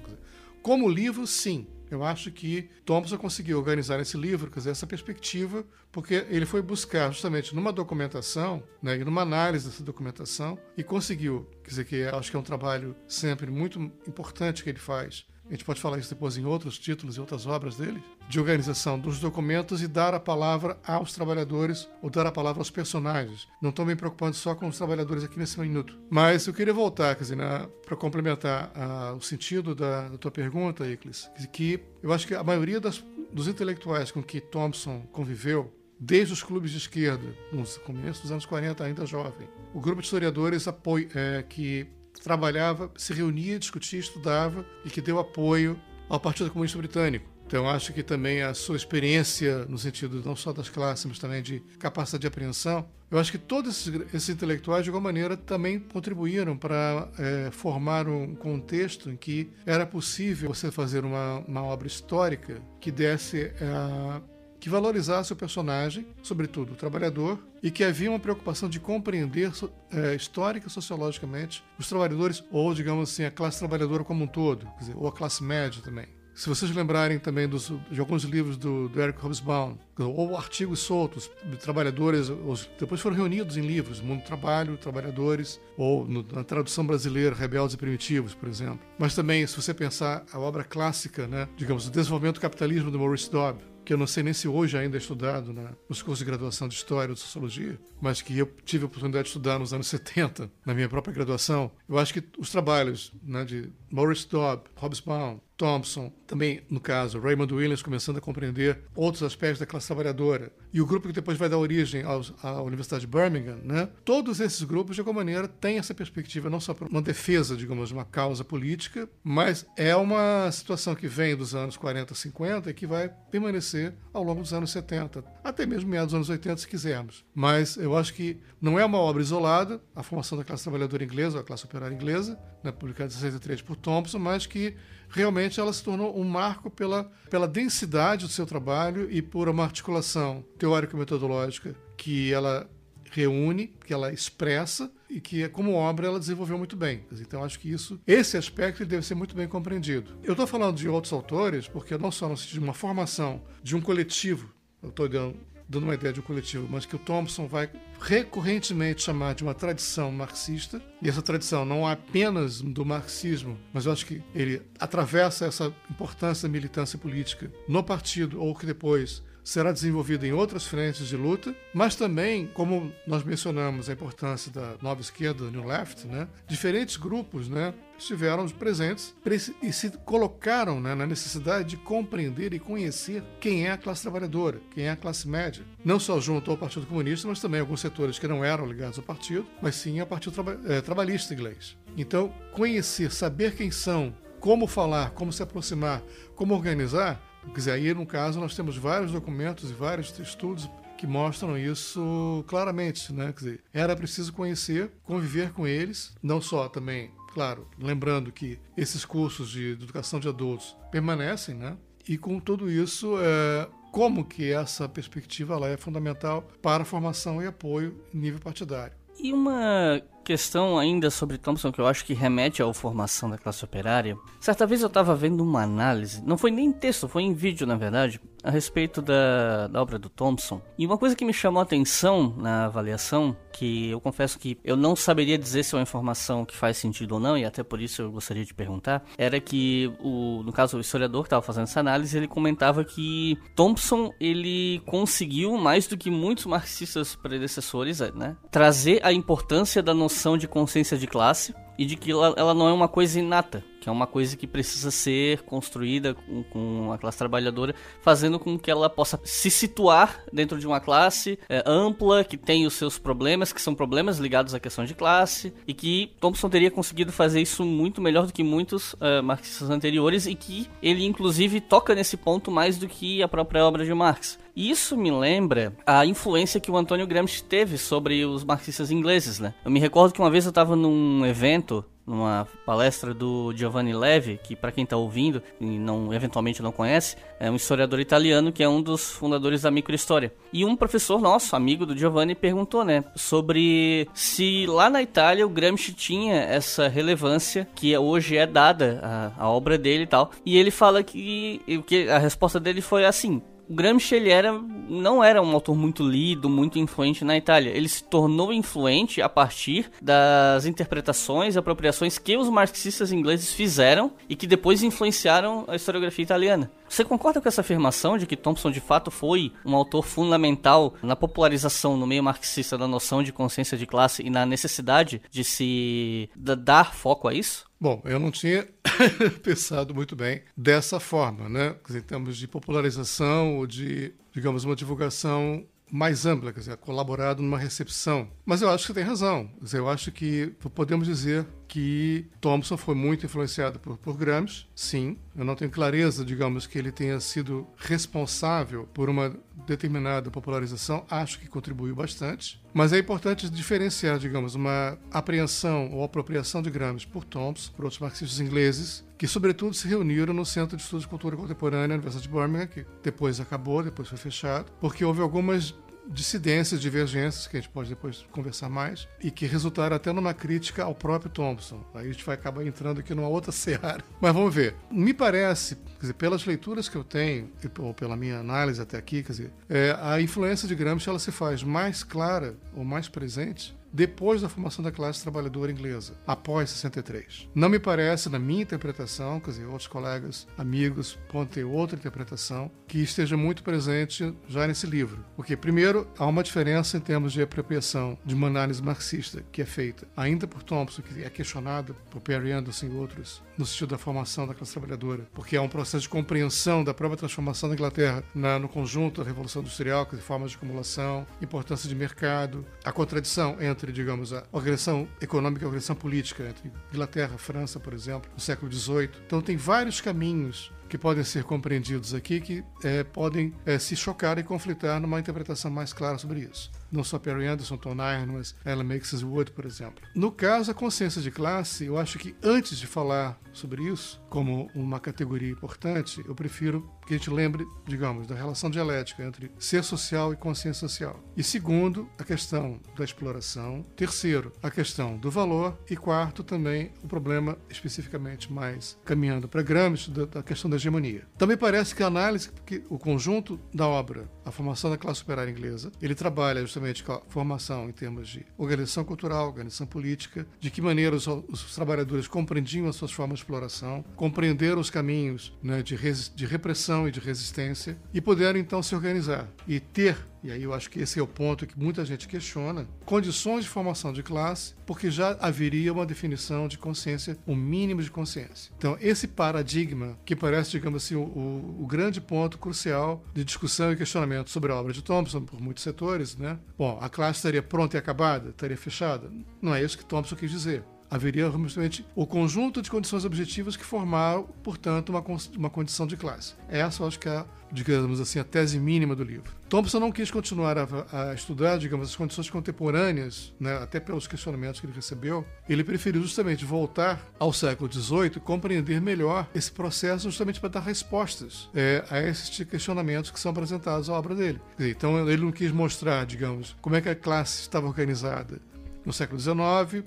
Como livro, sim. Eu acho que Thompson conseguiu organizar esse livro, quer dizer, essa perspectiva, porque ele foi buscar justamente numa documentação, né, e numa análise dessa documentação, e conseguiu, quer dizer, que acho que é um trabalho sempre muito importante que ele faz, a gente pode falar isso depois em outros títulos e outras obras dele, de organização dos documentos e dar a palavra aos trabalhadores ou dar a palavra aos personagens. Não estou me preocupando só com os trabalhadores aqui nesse minuto. Mas eu queria voltar, quer dizer, para complementar o sentido da, da, tua pergunta, Iclis, que eu acho que a maioria das, dos intelectuais com que Thompson conviveu, desde os clubes de esquerda, no começo dos anos 40, ainda jovem, o grupo de historiadores apoio, é, que trabalhava, se reunia, discutia, estudava e que deu apoio ao Partido Comunista Britânico. Então, acho que também a sua experiência, no sentido não só das classes, mas também de capacidade de apreensão, eu acho que todos esses, esses intelectuais, de alguma maneira, também contribuíram para é, formar um contexto em que era possível você fazer uma, uma obra histórica que desse é, que valorizasse o personagem, sobretudo o trabalhador, e que havia uma preocupação de compreender é, histórica e sociologicamente os trabalhadores, ou digamos assim, a classe trabalhadora como um todo, dizer, ou a classe média também. Se vocês lembrarem também dos, de alguns livros do, do Eric Hobsbawm, ou artigos soltos de trabalhadores, os, depois foram reunidos em livros, Mundo do Trabalho, Trabalhadores, ou no, na tradução brasileira, Rebeldes e Primitivos, por exemplo. Mas também, se você pensar a obra clássica, né, digamos, o desenvolvimento do capitalismo do Maurice Dobb, que eu não sei nem se hoje ainda é estudado né, nos cursos de graduação de História ou de Sociologia, mas que eu tive a oportunidade de estudar nos anos 70, na minha própria graduação. Eu acho que os trabalhos né, de Maurice Dobb, Hobsbawm, Thompson, também, no caso, Raymond Williams começando a compreender outros aspectos da classe trabalhadora, e o grupo que depois vai dar origem aos, à Universidade de Birmingham, né? todos esses grupos, de alguma maneira, têm essa perspectiva não só para uma defesa, digamos, de uma causa política, mas é uma situação que vem dos anos 40, 50 e que vai permanecer ao longo dos anos 70, até mesmo meados dos anos 80, se quisermos. Mas eu acho que não é uma obra isolada, a formação da classe trabalhadora inglesa, a classe operária inglesa, né, publicada em 63 por Thompson, mas que realmente ela se tornou um marco pela, pela densidade do seu trabalho e por uma articulação teórico-metodológica que ela reúne, que ela expressa e que, como obra, ela desenvolveu muito bem. Então, acho que isso, esse aspecto deve ser muito bem compreendido. Eu estou falando de outros autores porque não só no sentido de uma formação de um coletivo, eu estou dando dando uma ideia de um coletivo, mas que o Thompson vai recorrentemente chamar de uma tradição marxista. E essa tradição não é apenas do marxismo, mas eu acho que ele atravessa essa importância da militância política no partido, ou que depois será desenvolvida em outras frentes de luta, mas também, como nós mencionamos a importância da nova esquerda, New Left, né, diferentes grupos né, estiveram presentes e se colocaram né, na necessidade de compreender e conhecer quem é a classe trabalhadora, quem é a classe média. Não só junto ao Partido Comunista, mas também alguns setores que não eram ligados ao partido, mas sim ao Partido Traba é, Trabalhista Inglês. Então, conhecer, saber quem são, como falar, como se aproximar, como organizar, Quer aí no caso nós temos vários documentos e vários estudos que mostram isso claramente, né? Quer dizer, era preciso conhecer, conviver com eles, não só também, claro, lembrando que esses cursos de educação de adultos permanecem, né? E com tudo isso, é, como que essa perspectiva lá é fundamental para a formação e apoio em nível partidário. E uma questão ainda sobre Thompson que eu acho que remete à formação da classe operária. Certa vez eu estava vendo uma análise, não foi nem em texto, foi em vídeo na verdade, a respeito da, da obra do Thompson. E uma coisa que me chamou a atenção na avaliação, que eu confesso que eu não saberia dizer se é uma informação que faz sentido ou não, e até por isso eu gostaria de perguntar, era que, o, no caso, o historiador que estava fazendo essa análise, ele comentava que Thompson ele conseguiu, mais do que muitos marxistas predecessores, né, trazer a importância da noção de consciência de classe e de que ela, ela não é uma coisa inata que é uma coisa que precisa ser construída com, com a classe trabalhadora, fazendo com que ela possa se situar dentro de uma classe é, ampla, que tem os seus problemas, que são problemas ligados à questão de classe, e que Thompson teria conseguido fazer isso muito melhor do que muitos uh, marxistas anteriores, e que ele, inclusive, toca nesse ponto mais do que a própria obra de Marx. Isso me lembra a influência que o Antônio Gramsci teve sobre os marxistas ingleses, né? Eu me recordo que uma vez eu estava num evento numa palestra do Giovanni Levi, que para quem está ouvindo e não eventualmente não conhece, é um historiador italiano que é um dos fundadores da microhistória. E um professor nosso, amigo do Giovanni, perguntou, né, sobre se lá na Itália o Gramsci tinha essa relevância que hoje é dada à, obra dele e tal. E ele fala que, que a resposta dele foi assim: o Gramsci ele era, não era um autor muito lido, muito influente na Itália. Ele se tornou influente a partir das interpretações apropriações que os marxistas ingleses fizeram e que depois influenciaram a historiografia italiana. Você concorda com essa afirmação de que Thompson de fato foi um autor fundamental na popularização no meio marxista da noção de consciência de classe e na necessidade de se dar foco a isso? Bom, eu não tinha (laughs) pensado muito bem dessa forma, né? Dizer, em termos de popularização ou de, digamos, uma divulgação mais ampla, quer dizer, colaborado numa recepção. Mas eu acho que você tem razão. Eu acho que podemos dizer que Thompson foi muito influenciado por, por Gramsci, sim. Eu não tenho clareza, digamos, que ele tenha sido responsável por uma determinada popularização. Acho que contribuiu bastante. Mas é importante diferenciar, digamos, uma apreensão ou apropriação de Gramsci por Thompson, por outros marxistas ingleses, que sobretudo se reuniram no Centro de Estudos de Cultura Contemporânea da Universidade de Birmingham, que depois acabou, depois foi fechado, porque houve algumas dissidências, divergências, que a gente pode depois conversar mais, e que resultaram até numa crítica ao próprio Thompson. Aí a gente vai acabar entrando aqui numa outra (laughs) seara. Mas vamos ver. Me parece, dizer, pelas leituras que eu tenho, ou pela minha análise até aqui, quer dizer, é, a influência de Gramsci ela se faz mais clara ou mais presente depois da formação da classe trabalhadora inglesa, após 63. Não me parece, na minha interpretação, quer dizer, outros colegas, amigos, podem ter outra interpretação, que esteja muito presente já nesse livro. Porque, primeiro, há uma diferença em termos de apropriação de uma análise marxista que é feita ainda por Thompson, que é questionada por Perry Anderson e outros, no sentido da formação da classe trabalhadora, porque há um processo de compreensão da própria transformação da Inglaterra na, no conjunto da Revolução Industrial, que é formas de acumulação, importância de mercado, a contradição entre digamos, a organização econômica e a organização política, entre Inglaterra, França, por exemplo, no século XVIII. Então tem vários caminhos que podem ser compreendidos aqui que é, podem é, se chocar e conflitar numa interpretação mais clara sobre isso não só Perry Anderson, Tom Nairn, mas Ellen Makes Wood, por exemplo. No caso, a consciência de classe, eu acho que antes de falar sobre isso, como uma categoria importante, eu prefiro que a gente lembre, digamos, da relação dialética entre ser social e consciência social. E segundo, a questão da exploração. Terceiro, a questão do valor. E quarto, também o problema especificamente mais caminhando para Gramsci, da, da questão da hegemonia. Também parece que a análise, que o conjunto da obra, a formação da classe operária inglesa, ele trabalha justamente com a formação em termos de organização cultural, organização política, de que maneira os, os trabalhadores compreendiam as suas formas de exploração, compreenderam os caminhos né, de, de repressão e de resistência e puderam então se organizar e ter e aí eu acho que esse é o ponto que muita gente questiona, condições de formação de classe, porque já haveria uma definição de consciência, um mínimo de consciência. Então, esse paradigma, que parece, digamos assim, o, o, o grande ponto crucial de discussão e questionamento sobre a obra de Thompson, por muitos setores, né? Bom, a classe estaria pronta e acabada? Estaria fechada? Não é isso que Thompson quis dizer haveria justamente o conjunto de condições objetivas que formaram, portanto, uma, uma condição de classe. Essa, eu acho que é, digamos assim, a tese mínima do livro. Thompson não quis continuar a, a estudar, digamos, as condições contemporâneas, né, até pelos questionamentos que ele recebeu. Ele preferiu justamente voltar ao século XVIII e compreender melhor esse processo justamente para dar respostas é, a esses questionamentos que são apresentados à obra dele. Então, ele não quis mostrar, digamos, como é que a classe estava organizada, no século XIX,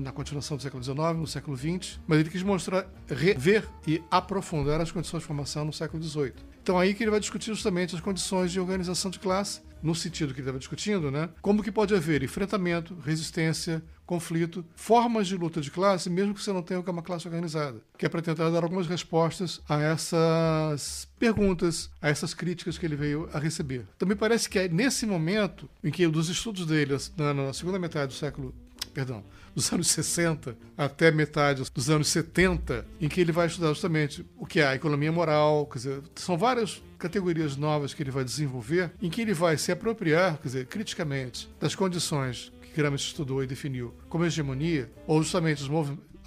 na continuação do século XIX, no século XX, mas ele quis mostrar, rever e aprofundar as condições de formação no século XVIII. Então aí que ele vai discutir justamente as condições de organização de classe, no sentido que ele estava discutindo, né? Como que pode haver enfrentamento, resistência, conflito, formas de luta de classe, mesmo que você não tenha uma classe organizada, que é para tentar dar algumas respostas a essas perguntas, a essas críticas que ele veio a receber. Me parece que é nesse momento em que dos estudos dele na segunda metade do século perdão, dos (laughs) anos 60 até metade dos anos 70, em que ele vai estudar justamente o que é a economia moral, quer dizer, são várias categorias novas que ele vai desenvolver, em que ele vai se apropriar, quer dizer, criticamente, das condições que Gramsci estudou e definiu como hegemonia, ou justamente os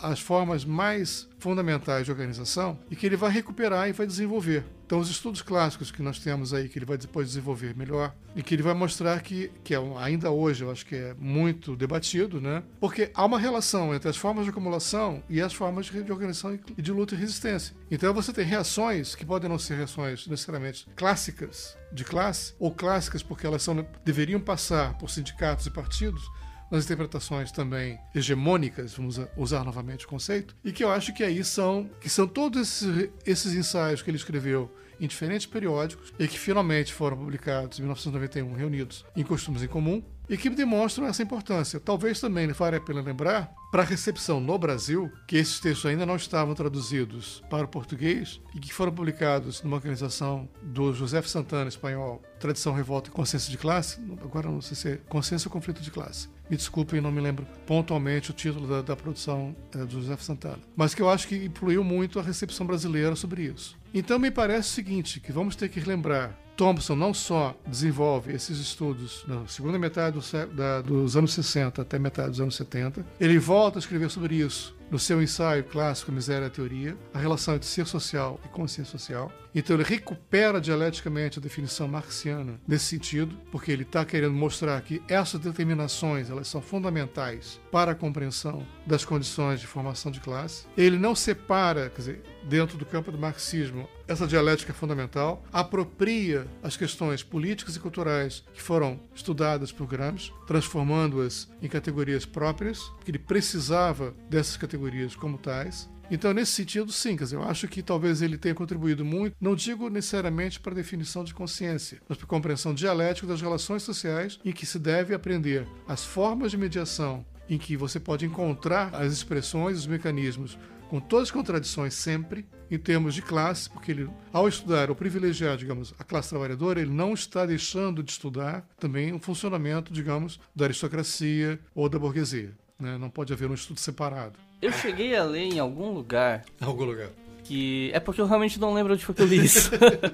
as formas mais fundamentais de organização e que ele vai recuperar e vai desenvolver. Então, os estudos clássicos que nós temos aí, que ele vai depois desenvolver melhor, e que ele vai mostrar que, que é, ainda hoje eu acho que é muito debatido, né? Porque há uma relação entre as formas de acumulação e as formas de organização e de luta e resistência. Então, você tem reações que podem não ser reações necessariamente clássicas de classe, ou clássicas porque elas são, deveriam passar por sindicatos e partidos, nas interpretações também hegemônicas, vamos usar novamente o conceito, e que eu acho que aí são, que são todos esses, esses ensaios que ele escreveu em diferentes periódicos e que finalmente foram publicados em 1991, reunidos em Costumes em Comum, e que demonstram essa importância. Talvez também vale a pena lembrar, para a recepção no Brasil, que esses textos ainda não estavam traduzidos para o português e que foram publicados numa organização do José Santana, espanhol, Tradição, Revolta e Consciência de Classe, agora não sei se é Consciência ou Conflito de Classe. Me desculpem, não me lembro pontualmente o título da, da produção é, do José Santana. Mas que eu acho que influiu muito a recepção brasileira sobre isso. Então me parece o seguinte, que vamos ter que lembrar Thompson não só desenvolve esses estudos na segunda metade do, da, dos anos 60 até metade dos anos 70, ele volta a escrever sobre isso no seu ensaio clássico Miséria e Teoria, a relação entre ser social e consciência social. Então ele recupera dialeticamente a definição marxiana nesse sentido, porque ele está querendo mostrar que essas determinações elas são fundamentais para a compreensão das condições de formação de classe. Ele não separa, quer dizer, dentro do campo do marxismo, essa dialética fundamental, apropria as questões políticas e culturais que foram estudadas por Gramsci, transformando-as em categorias próprias, porque ele precisava dessas categorias como tais, então, nesse sentido, sim, quer dizer, eu acho que talvez ele tenha contribuído muito, não digo necessariamente para a definição de consciência, mas para a compreensão dialética das relações sociais em que se deve aprender as formas de mediação em que você pode encontrar as expressões, os mecanismos, com todas as contradições sempre, em termos de classe, porque ele, ao estudar ou privilegiar, digamos, a classe trabalhadora, ele não está deixando de estudar também o funcionamento, digamos, da aristocracia ou da burguesia. Né? Não pode haver um estudo separado. Eu cheguei a ler em algum lugar. Algum lugar. Que. É porque eu realmente não lembro onde foi que eu li isso.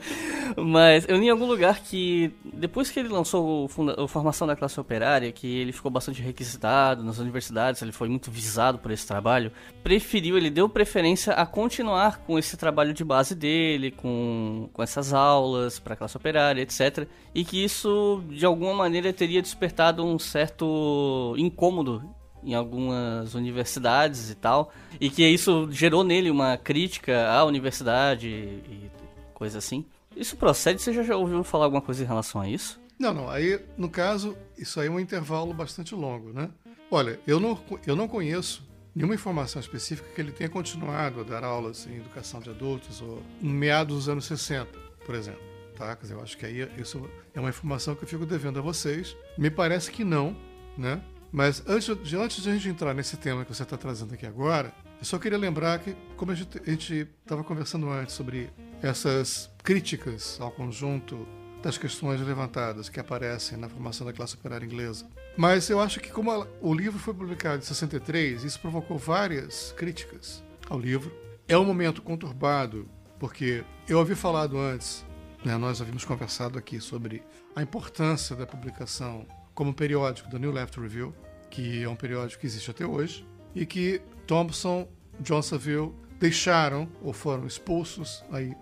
(laughs) Mas eu li em algum lugar que depois que ele lançou o funda... a Formação da Classe Operária, que ele ficou bastante requisitado nas universidades, ele foi muito visado por esse trabalho, preferiu, ele deu preferência a continuar com esse trabalho de base dele, com, com essas aulas para a classe operária, etc. E que isso, de alguma maneira, teria despertado um certo incômodo em algumas universidades e tal, e que isso gerou nele uma crítica à universidade e coisa assim. Isso procede? Você já ouviu falar alguma coisa em relação a isso? Não, não. Aí, no caso, isso aí é um intervalo bastante longo, né? Olha, eu não, eu não conheço nenhuma informação específica que ele tenha continuado a dar aulas em educação de adultos ou em meados dos anos 60, por exemplo. Tá? Eu acho que aí isso é uma informação que eu fico devendo a vocês. Me parece que não, né? Mas antes de, antes de a gente entrar nesse tema que você está trazendo aqui agora, eu só queria lembrar que, como a gente estava conversando antes sobre essas críticas ao conjunto das questões levantadas que aparecem na formação da classe operária inglesa. Mas eu acho que, como o livro foi publicado em 63, isso provocou várias críticas ao livro. É um momento conturbado, porque eu havia falado antes, né, nós havíamos conversado aqui sobre a importância da publicação como periódico do New Left Review, que é um periódico que existe até hoje, e que Thompson, John Saville deixaram ou foram expulsos, aí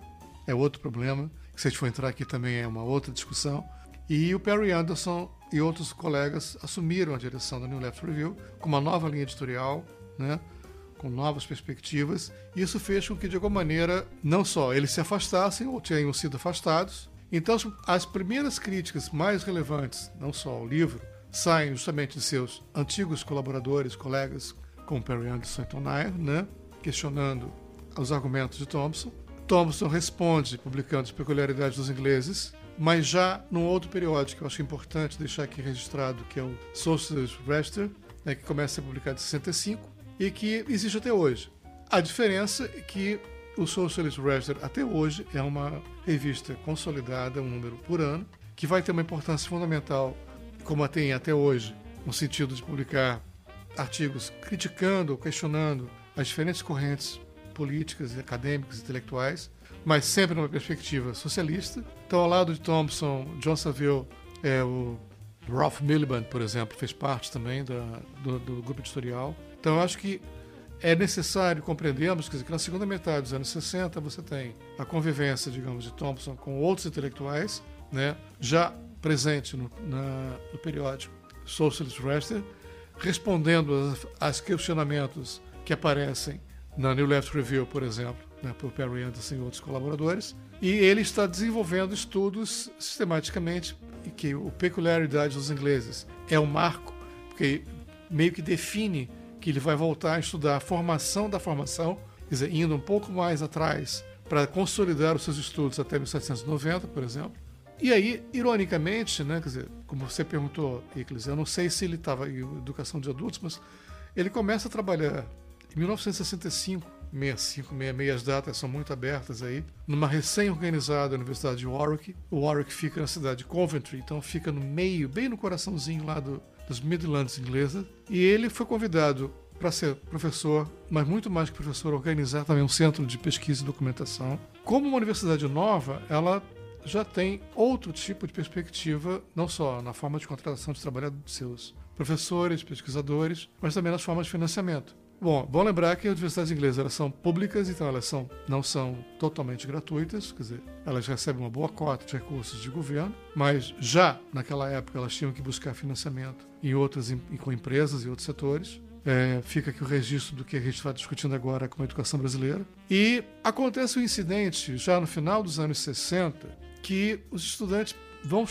é outro problema, que se a gente for entrar aqui também é uma outra discussão, e o Perry Anderson e outros colegas assumiram a direção do New Left Review com uma nova linha editorial, né, com novas perspectivas, e isso fez com que, de alguma maneira, não só eles se afastassem ou tenham sido afastados, então, as primeiras críticas mais relevantes, não só ao livro, saem justamente de seus antigos colaboradores, colegas, como Perry Anderson e Tom Nair, né? questionando os argumentos de Thompson. Thompson responde publicando as peculiaridades dos ingleses, mas já num outro periódico que eu acho importante deixar aqui registrado, que é o Socialist Register, né, que começa a ser publicado em 65 e que existe até hoje. A diferença é que o Socialist Register, até hoje, é uma revista consolidada, um número por ano, que vai ter uma importância fundamental, como a tem até hoje, no sentido de publicar artigos criticando, questionando as diferentes correntes políticas, acadêmicas, intelectuais, mas sempre numa perspectiva socialista. Então, ao lado de Thompson, John Saville, é, o Ralph Miliband, por exemplo, fez parte também da, do, do grupo editorial. Então, eu acho que é necessário compreendermos que na segunda metade dos anos 60 você tem a convivência, digamos, de Thompson com outros intelectuais, né, já presente no, na, no periódico Socialist Register, respondendo aos questionamentos que aparecem na New Left Review, por exemplo, né, por Perry Anderson e outros colaboradores. E ele está desenvolvendo estudos sistematicamente em que o peculiaridade dos ingleses é um marco, porque meio que define que ele vai voltar a estudar a formação da formação, quer dizer, indo um pouco mais atrás para consolidar os seus estudos até 1790, por exemplo. E aí, ironicamente, né, quer dizer, como você perguntou, Iclis, eu não sei se ele estava em educação de adultos, mas ele começa a trabalhar em 1965, 65, 66, as datas são muito abertas aí, numa recém-organizada Universidade de Warwick. O Warwick fica na cidade de Coventry, então fica no meio, bem no coraçãozinho lá do, dos Midlands inglesas, e ele foi convidado para ser professor, mas muito mais que professor, organizar também um centro de pesquisa e documentação. Como uma universidade nova, ela já tem outro tipo de perspectiva, não só na forma de contratação de trabalho de seus professores, pesquisadores, mas também nas formas de financiamento. Bom, bom lembrar que as universidades inglesas elas são públicas, então elas são, não são totalmente gratuitas, quer dizer, elas recebem uma boa cota de recursos de governo, mas já naquela época elas tinham que buscar financiamento em outras, em, com empresas e outros setores. É, fica aqui o registro do que a gente está discutindo agora com a educação brasileira. E acontece um incidente já no final dos anos 60 que os estudantes vão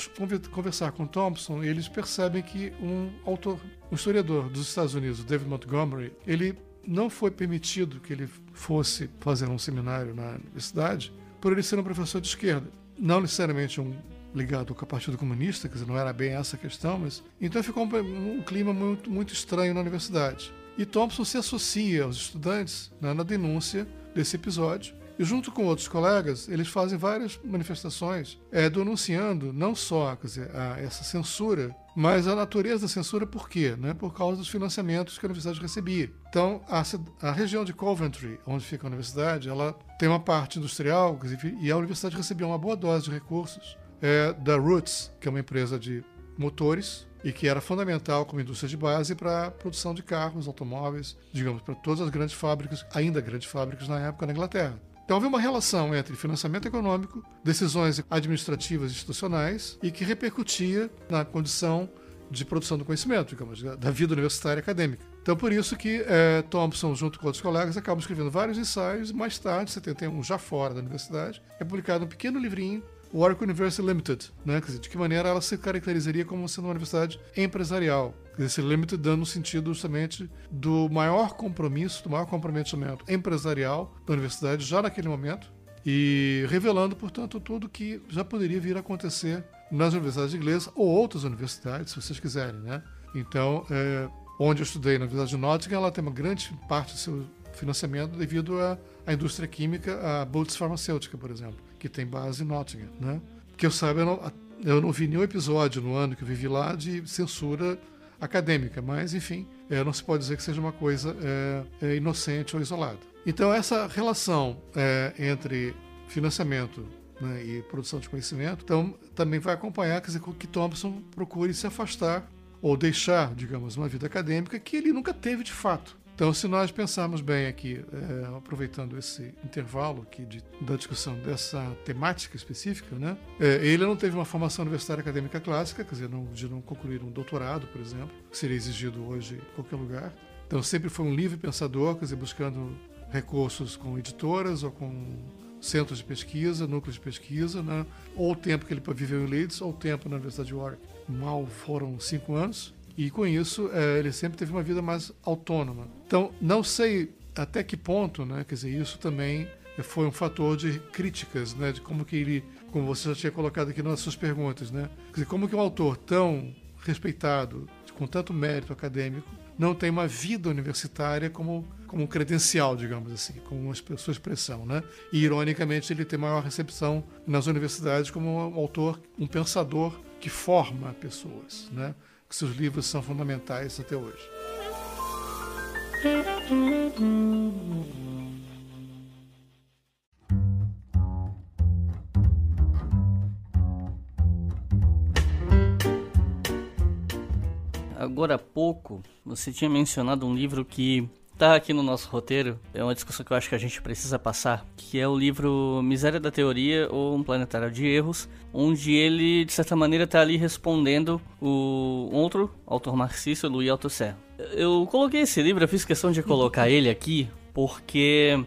conversar com Thompson e eles percebem que um autor, um historiador dos Estados Unidos, David Montgomery, ele não foi permitido que ele fosse fazer um seminário na universidade por ele ser um professor de esquerda. Não necessariamente um ligado com o Partido Comunista, quer dizer, não era bem essa a questão, mas então ficou um, um clima muito, muito estranho na universidade. E Thompson se associa aos estudantes né, na denúncia desse episódio e junto com outros colegas, eles fazem várias manifestações é, denunciando não só dizer, a, essa censura, mas a natureza da censura por quê? Né? Por causa dos financiamentos que a universidade recebia. Então, a, a região de Coventry, onde fica a universidade, ela tem uma parte industrial dizer, e a universidade recebia uma boa dose de recursos é, da Roots, que é uma empresa de motores, e que era fundamental como indústria de base para a produção de carros, automóveis, digamos, para todas as grandes fábricas, ainda grandes fábricas na época na Inglaterra. Então havia uma relação entre financiamento econômico, decisões administrativas institucionais e que repercutia na condição de produção do conhecimento, digamos, da vida universitária acadêmica. Então por isso que é, Thompson, junto com outros colegas, acabam escrevendo vários ensaios. Mais tarde, 71, já fora da universidade, é publicado um pequeno livrinho Warwick University Limited, né? Quer dizer, de que maneira ela se caracterizaria como sendo uma universidade empresarial. Esse limited dando no sentido justamente do maior compromisso, do maior comprometimento empresarial da universidade já naquele momento e revelando, portanto, tudo que já poderia vir a acontecer nas universidades inglesas ou outras universidades, se vocês quiserem, né? Então, é, onde eu estudei na Universidade de Nottingham, ela tem uma grande parte do seu financiamento devido à, à indústria química, a Boots Farmacêutica, por exemplo que tem base em Nottingham, né? Que eu saiba, eu não, eu não vi nenhum episódio no ano que eu vivi lá de censura acadêmica, mas enfim, é, não se pode dizer que seja uma coisa é, é, inocente ou isolada. Então essa relação é, entre financiamento né, e produção de conhecimento, então também vai acompanhar quer dizer, que Thompson procure se afastar ou deixar, digamos, uma vida acadêmica que ele nunca teve de fato. Então, se nós pensarmos bem aqui, é, aproveitando esse intervalo aqui de, da discussão dessa temática específica, né, é, ele não teve uma formação universitária acadêmica clássica, quer dizer, não, de não concluir um doutorado, por exemplo, que seria exigido hoje em qualquer lugar. Então, sempre foi um livre pensador, quer dizer, buscando recursos com editoras ou com centros de pesquisa, núcleos de pesquisa, né, ou o tempo que ele viveu em Leeds, ou o tempo na Universidade de Warwick. Mal foram cinco anos. E com isso, é, ele sempre teve uma vida mais autônoma. Então, não sei até que ponto, né, quer dizer, isso também foi um fator de críticas, né, de como que ele, como você já tinha colocado aqui nas suas perguntas, né, quer dizer, como que um autor tão respeitado, com tanto mérito acadêmico, não tem uma vida universitária como, como credencial, digamos assim, como uma sua expressão, né? E, ironicamente, ele tem maior recepção nas universidades como um autor, um pensador que forma pessoas, né? Que seus livros são fundamentais até hoje. Agora há pouco, você tinha mencionado um livro que tá aqui no nosso roteiro, é uma discussão que eu acho que a gente precisa passar, que é o livro Miséria da Teoria ou Um Planetário de Erros, onde ele, de certa maneira, está ali respondendo o outro autor marxista, Louis Althusser. Eu coloquei esse livro, eu fiz questão de colocar ele aqui, porque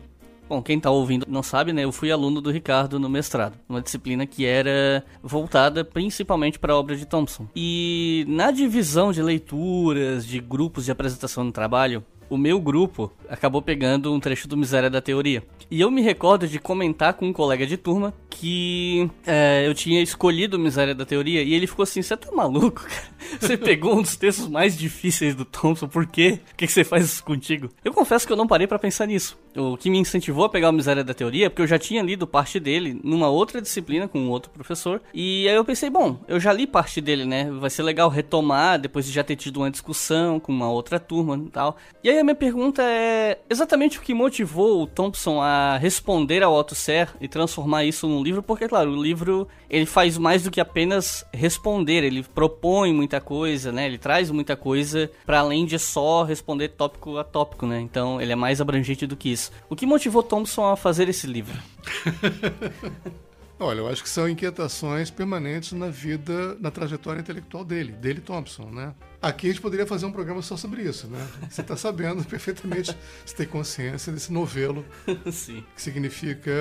Bom, quem tá ouvindo não sabe, né? Eu fui aluno do Ricardo no mestrado, uma disciplina que era voltada principalmente para a obra de Thompson. E na divisão de leituras, de grupos de apresentação no trabalho, o meu grupo acabou pegando um trecho do Miséria da Teoria. E eu me recordo de comentar com um colega de turma que é, eu tinha escolhido Miséria da Teoria e ele ficou assim: Você tá maluco, (laughs) cara? Você pegou um dos textos mais difíceis do Thompson, por quê? Que, que você faz isso contigo? Eu confesso que eu não parei para pensar nisso. O que me incentivou a pegar o Miséria da Teoria é porque eu já tinha lido parte dele numa outra disciplina com um outro professor. E aí eu pensei: Bom, eu já li parte dele, né? Vai ser legal retomar depois de já ter tido uma discussão com uma outra turma e tal. E aí a minha pergunta é exatamente o que motivou o Thompson a responder ao Otto Ser e transformar isso num livro, porque, claro, o livro ele faz mais do que apenas responder, ele propõe muita coisa, né? Ele traz muita coisa para além de só responder tópico a tópico, né? Então ele é mais abrangente do que isso. O que motivou Thompson a fazer esse livro? (laughs) Olha, eu acho que são inquietações permanentes na vida, na trajetória intelectual dele, dele Thompson, né? Aqui a gente poderia fazer um programa só sobre isso, né? Você está sabendo (laughs) perfeitamente, você tem consciência desse novelo (laughs) Sim. que significa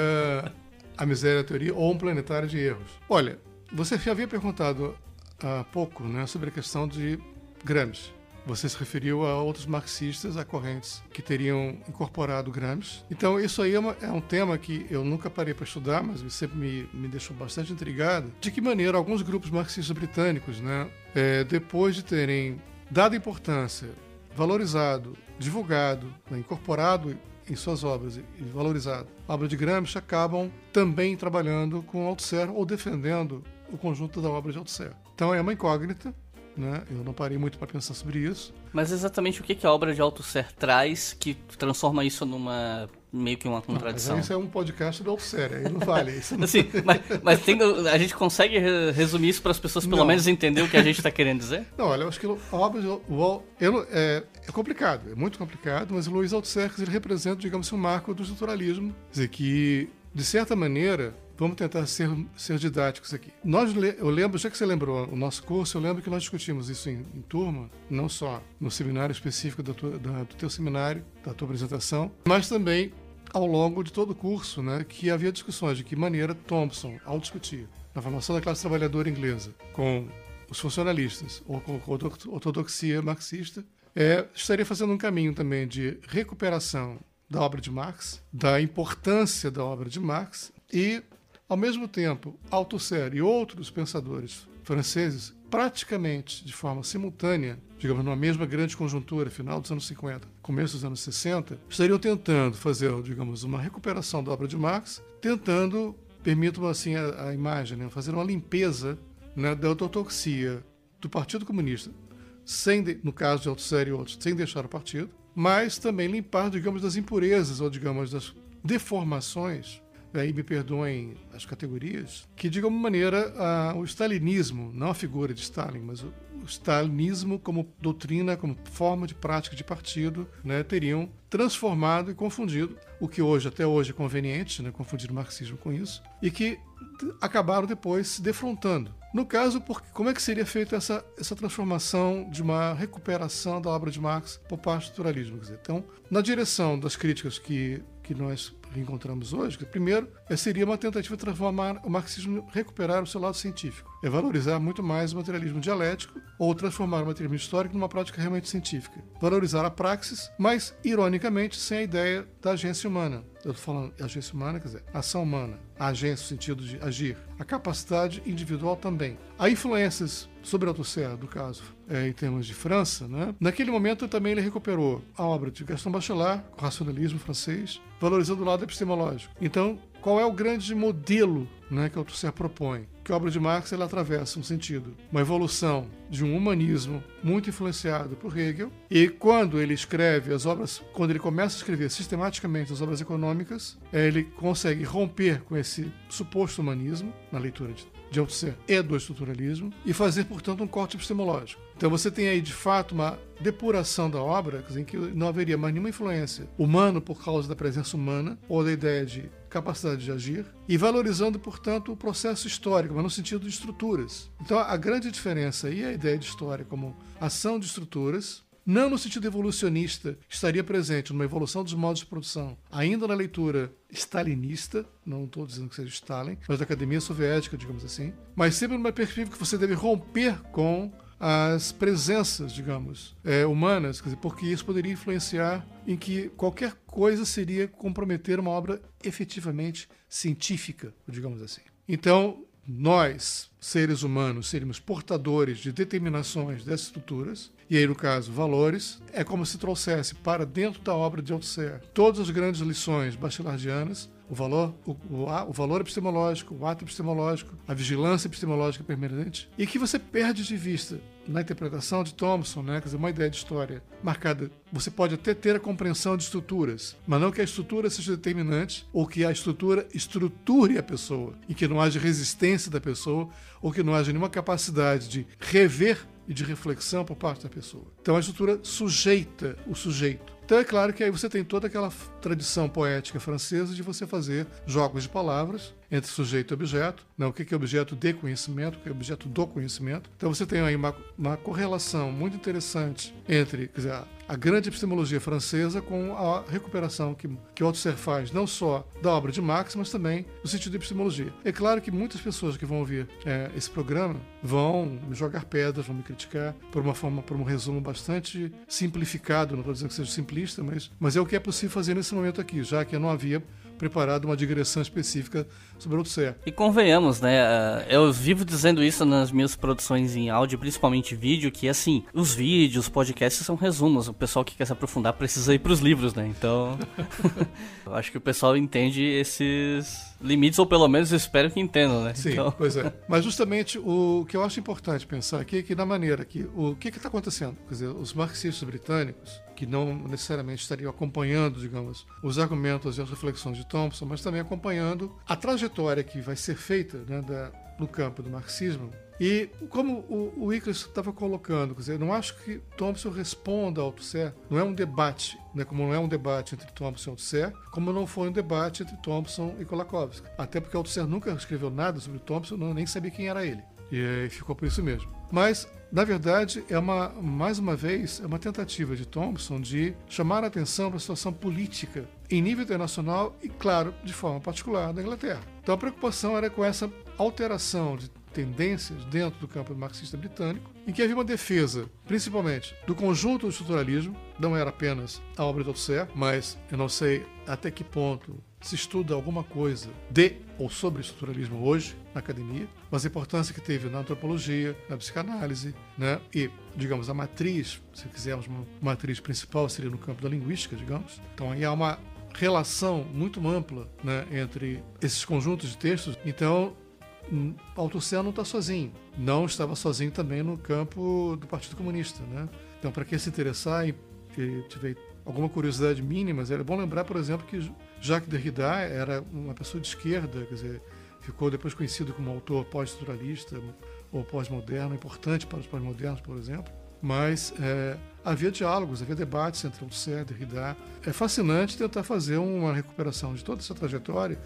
a miséria a teoria ou um planetário de erros. Olha, você já havia perguntado há pouco, né, sobre a questão de Gramsci. Você se referiu a outros marxistas, a correntes que teriam incorporado Gramsci. Então, isso aí é, uma, é um tema que eu nunca parei para estudar, mas sempre me, me deixou bastante intrigado. De que maneira alguns grupos marxistas britânicos, né, é, depois de terem dado importância, valorizado, divulgado, né, incorporado em suas obras e valorizado a obra de Gramsci, acabam também trabalhando com Althusser ou defendendo o conjunto da obra de Althusser. Então, é uma incógnita né? Eu não parei muito para pensar sobre isso. Mas exatamente o que, que a obra de Althusser traz que transforma isso numa meio que uma contradição? Não, isso é um podcast do Althusser, aí não vale. Isso (laughs) assim, mas, mas tem, a gente consegue resumir isso para as pessoas pelo Não. menos entender o que a gente está querendo dizer? (laughs) Não, olha, eu acho que a obra de o, eu é, é complicado, é muito complicado, mas o Luiz Althusser ele representa, digamos, um marco do estruturalismo, quer dizer que de certa maneira vamos tentar ser, ser didáticos aqui. Nós, eu lembro, já que você lembrou o nosso curso, eu lembro que nós discutimos isso em, em turma, não só no seminário específico tua- da- do teu seminário, da tua apresentação, mas também ao longo de todo o curso, né, que havia discussões de que maneira Thompson, ao discutir na formação da classe trabalhadora inglesa com os funcionalistas ou com a ortodox- ortodoxia marxista, é, estaria fazendo um caminho também de recuperação da obra de Marx, da importância da obra de Marx e, ao mesmo tempo, Althusser e outros pensadores franceses, praticamente de forma simultânea, digamos, numa mesma grande conjuntura, final dos anos 50, começo dos anos 60, estariam tentando fazer, digamos, uma recuperação da obra de Marx, tentando, permitam assim a, a imagem, né, fazer uma limpeza né, da ortodoxia do Partido Comunista, sem de- no caso de Althusser e outros, sem deixar o partido, mas também limpar, digamos, das impurezas ou, digamos, das deformações, aí me perdoem as categorias, que, de alguma maneira, a- o stalinismo, não a figura de Stalin, mas o, o stalinismo como doutrina, como forma de prática de partido, né, teriam transformado e confundido o que hoje, até hoje, é conveniente, né, confundir o marxismo com isso, e que acabaram depois se defrontando. No caso, porque, como é que seria feita essa, essa transformação de uma recuperação da obra de Marx por parte do? Quer dizer, então, na direção das críticas que, que nós encontramos hoje, que primeiro é, seria uma tentativa de transformar o marxismo, recuperar o seu lado científico, é valorizar muito mais o materialismo dialético ou transformar o materialismo histórico numa prática realmente científica. Valorizar a praxis, mas, ironicamente, sem a ideia da agência humana. Eu estou falando agência humana, quer dizer, ação humana, a agência no sentido de agir, a capacidade individual também. Há influências sobre Althusser, do caso, é, em termos de França, né? naquele momento também ele recuperou a obra de Gaston Bachelard, o racionalismo francês, valorizando o lado epistemológico. Então, qual é o grande modelo né, que Althusser propõe? Que a obra de Marx ela atravessa um sentido, uma evolução de um humanismo muito influenciado por Hegel. E quando ele escreve as obras, quando ele começa a escrever sistematicamente as obras econômicas, eh, ele consegue romper com esse suposto humanismo na leitura de de Althusser e do estruturalismo e fazer, portanto, um corte epistemológico. Então você tem aí, de fato, uma depuração da obra, em que não haveria mais nenhuma influência humana por causa da presença humana ou da ideia de capacidade de agir, e valorizando, portanto, o processo histórico, mas no sentido de estruturas. Então a grande diferença aí é a ideia de história como ação de estruturas, não no sentido evolucionista, estaria presente numa evolução dos modos de produção, ainda na leitura stalinista, não estou dizendo que seja Stalin, mas da Academia Soviética, digamos assim, mas sempre numa perspectiva que você deve romper com as presenças, digamos, é, humanas, dizer, porque isso poderia influenciar em que qualquer coisa seria comprometer uma obra efetivamente científica, digamos assim. Então, nós, seres humanos, seríamos portadores de determinações dessas estruturas, e aí, no caso, valores, é como se trouxesse para dentro da obra de Althusser todas as grandes lições bachelardianas, o valor, o, o, o, valor epistemológico, o ato epistemológico, a vigilância epistemológica permanente, e que você perde de vista na interpretação de Thompson, né, quer dizer, uma ideia de história marcada. Você pode até ter a compreensão de estruturas, mas não que a estrutura seja determinante ou que a estrutura estruture a pessoa e que não haja resistência da pessoa ou que não haja nenhuma capacidade de rever e de reflexão por parte da pessoa. Então a estrutura sujeita o sujeito. Então é claro que aí você tem toda aquela tradição poética francesa de você fazer jogos de palavras entre sujeito e objeto. Não, o que é objeto de conhecimento, o que é objeto do conhecimento. Então você tem aí uma, uma correlação muito interessante entre dizer, a grande epistemologia francesa com a recuperação que, que Althusser faz, não só da obra de Marx, mas também no sentido de epistemologia. É claro que muitas pessoas que vão ouvir é, esse programa vão me jogar pedras, vão me criticar por uma forma, por um resumo bastante simplificado, não estou dizendo que seja simplista, mas, mas é o que é possível fazer nesse momento aqui, já que não havia preparado uma digressão específica sobre o Althusser. E convenhamos, né? Eh, eu vivo dizendo isso nas minhas produções em áudio, principalmente vídeo, que assim, os vídeos, podcasts são resumos. O pessoal que quer se aprofundar precisa ir para os livros, né? Então, (laughs) eu acho que o pessoal entende esses limites, ou pelo menos espero que entendam, né? Sim, então... pois é. (laughs) Mas justamente o que eu acho importante pensar aqui é que, na maneira que. O que está acontecendo? Quer dizer, os marxistas britânicos, que não necessariamente estariam acompanhando, digamos, os argumentos e as reflexões de Thompson, mas também acompanhando a trajetória que vai ser feita né, da, no campo do marxismo e como o, o estava colocando, quer dizer, não acho que Thompson responda ao Althusser, não é um debate, né, como não é um debate entre Thompson e Althusser, como não foi um debate entre Thompson e Kolakowski. Até porque Althusser nunca escreveu nada sobre Thompson, não, nem sabia quem era ele. E ficou por isso mesmo. Mas, na verdade, é uma, mais uma vez, é uma tentativa de Thompson de chamar a atenção para a situação política em nível internacional e, claro, de forma particular da Inglaterra. Então a preocupação era com essa alteração de tendências dentro do campo marxista britânico, em que havia uma defesa, principalmente, do conjunto do estruturalismo, não era apenas a obra de Althusser, mas eu não sei até que ponto se estuda alguma coisa de ou sobre estruturalismo hoje na academia, mas a importância que teve na antropologia, na psicanálise, né? e, digamos, a matriz, se quisermos uma matriz principal, seria no campo da linguística, digamos. Então aí há uma relação muito ampla né, entre esses conjuntos de textos. Então, Althusser não está sozinho. Não estava sozinho também no campo do Partido Comunista. Né? Então, para quem se interessar e, tiver alguma curiosidade mínima, é bom lembrar, por exemplo, que Jacques Derrida era uma pessoa de esquerda, quer dizer, ficou depois conhecido como autor pós-estruturalista ou pós-moderno, importante para os pós-modernos, por exemplo. Mas é, havia diálogos, havia debates entre Althusser e Derrida. É fascinante tentar fazer uma recuperação de toda essa trajetória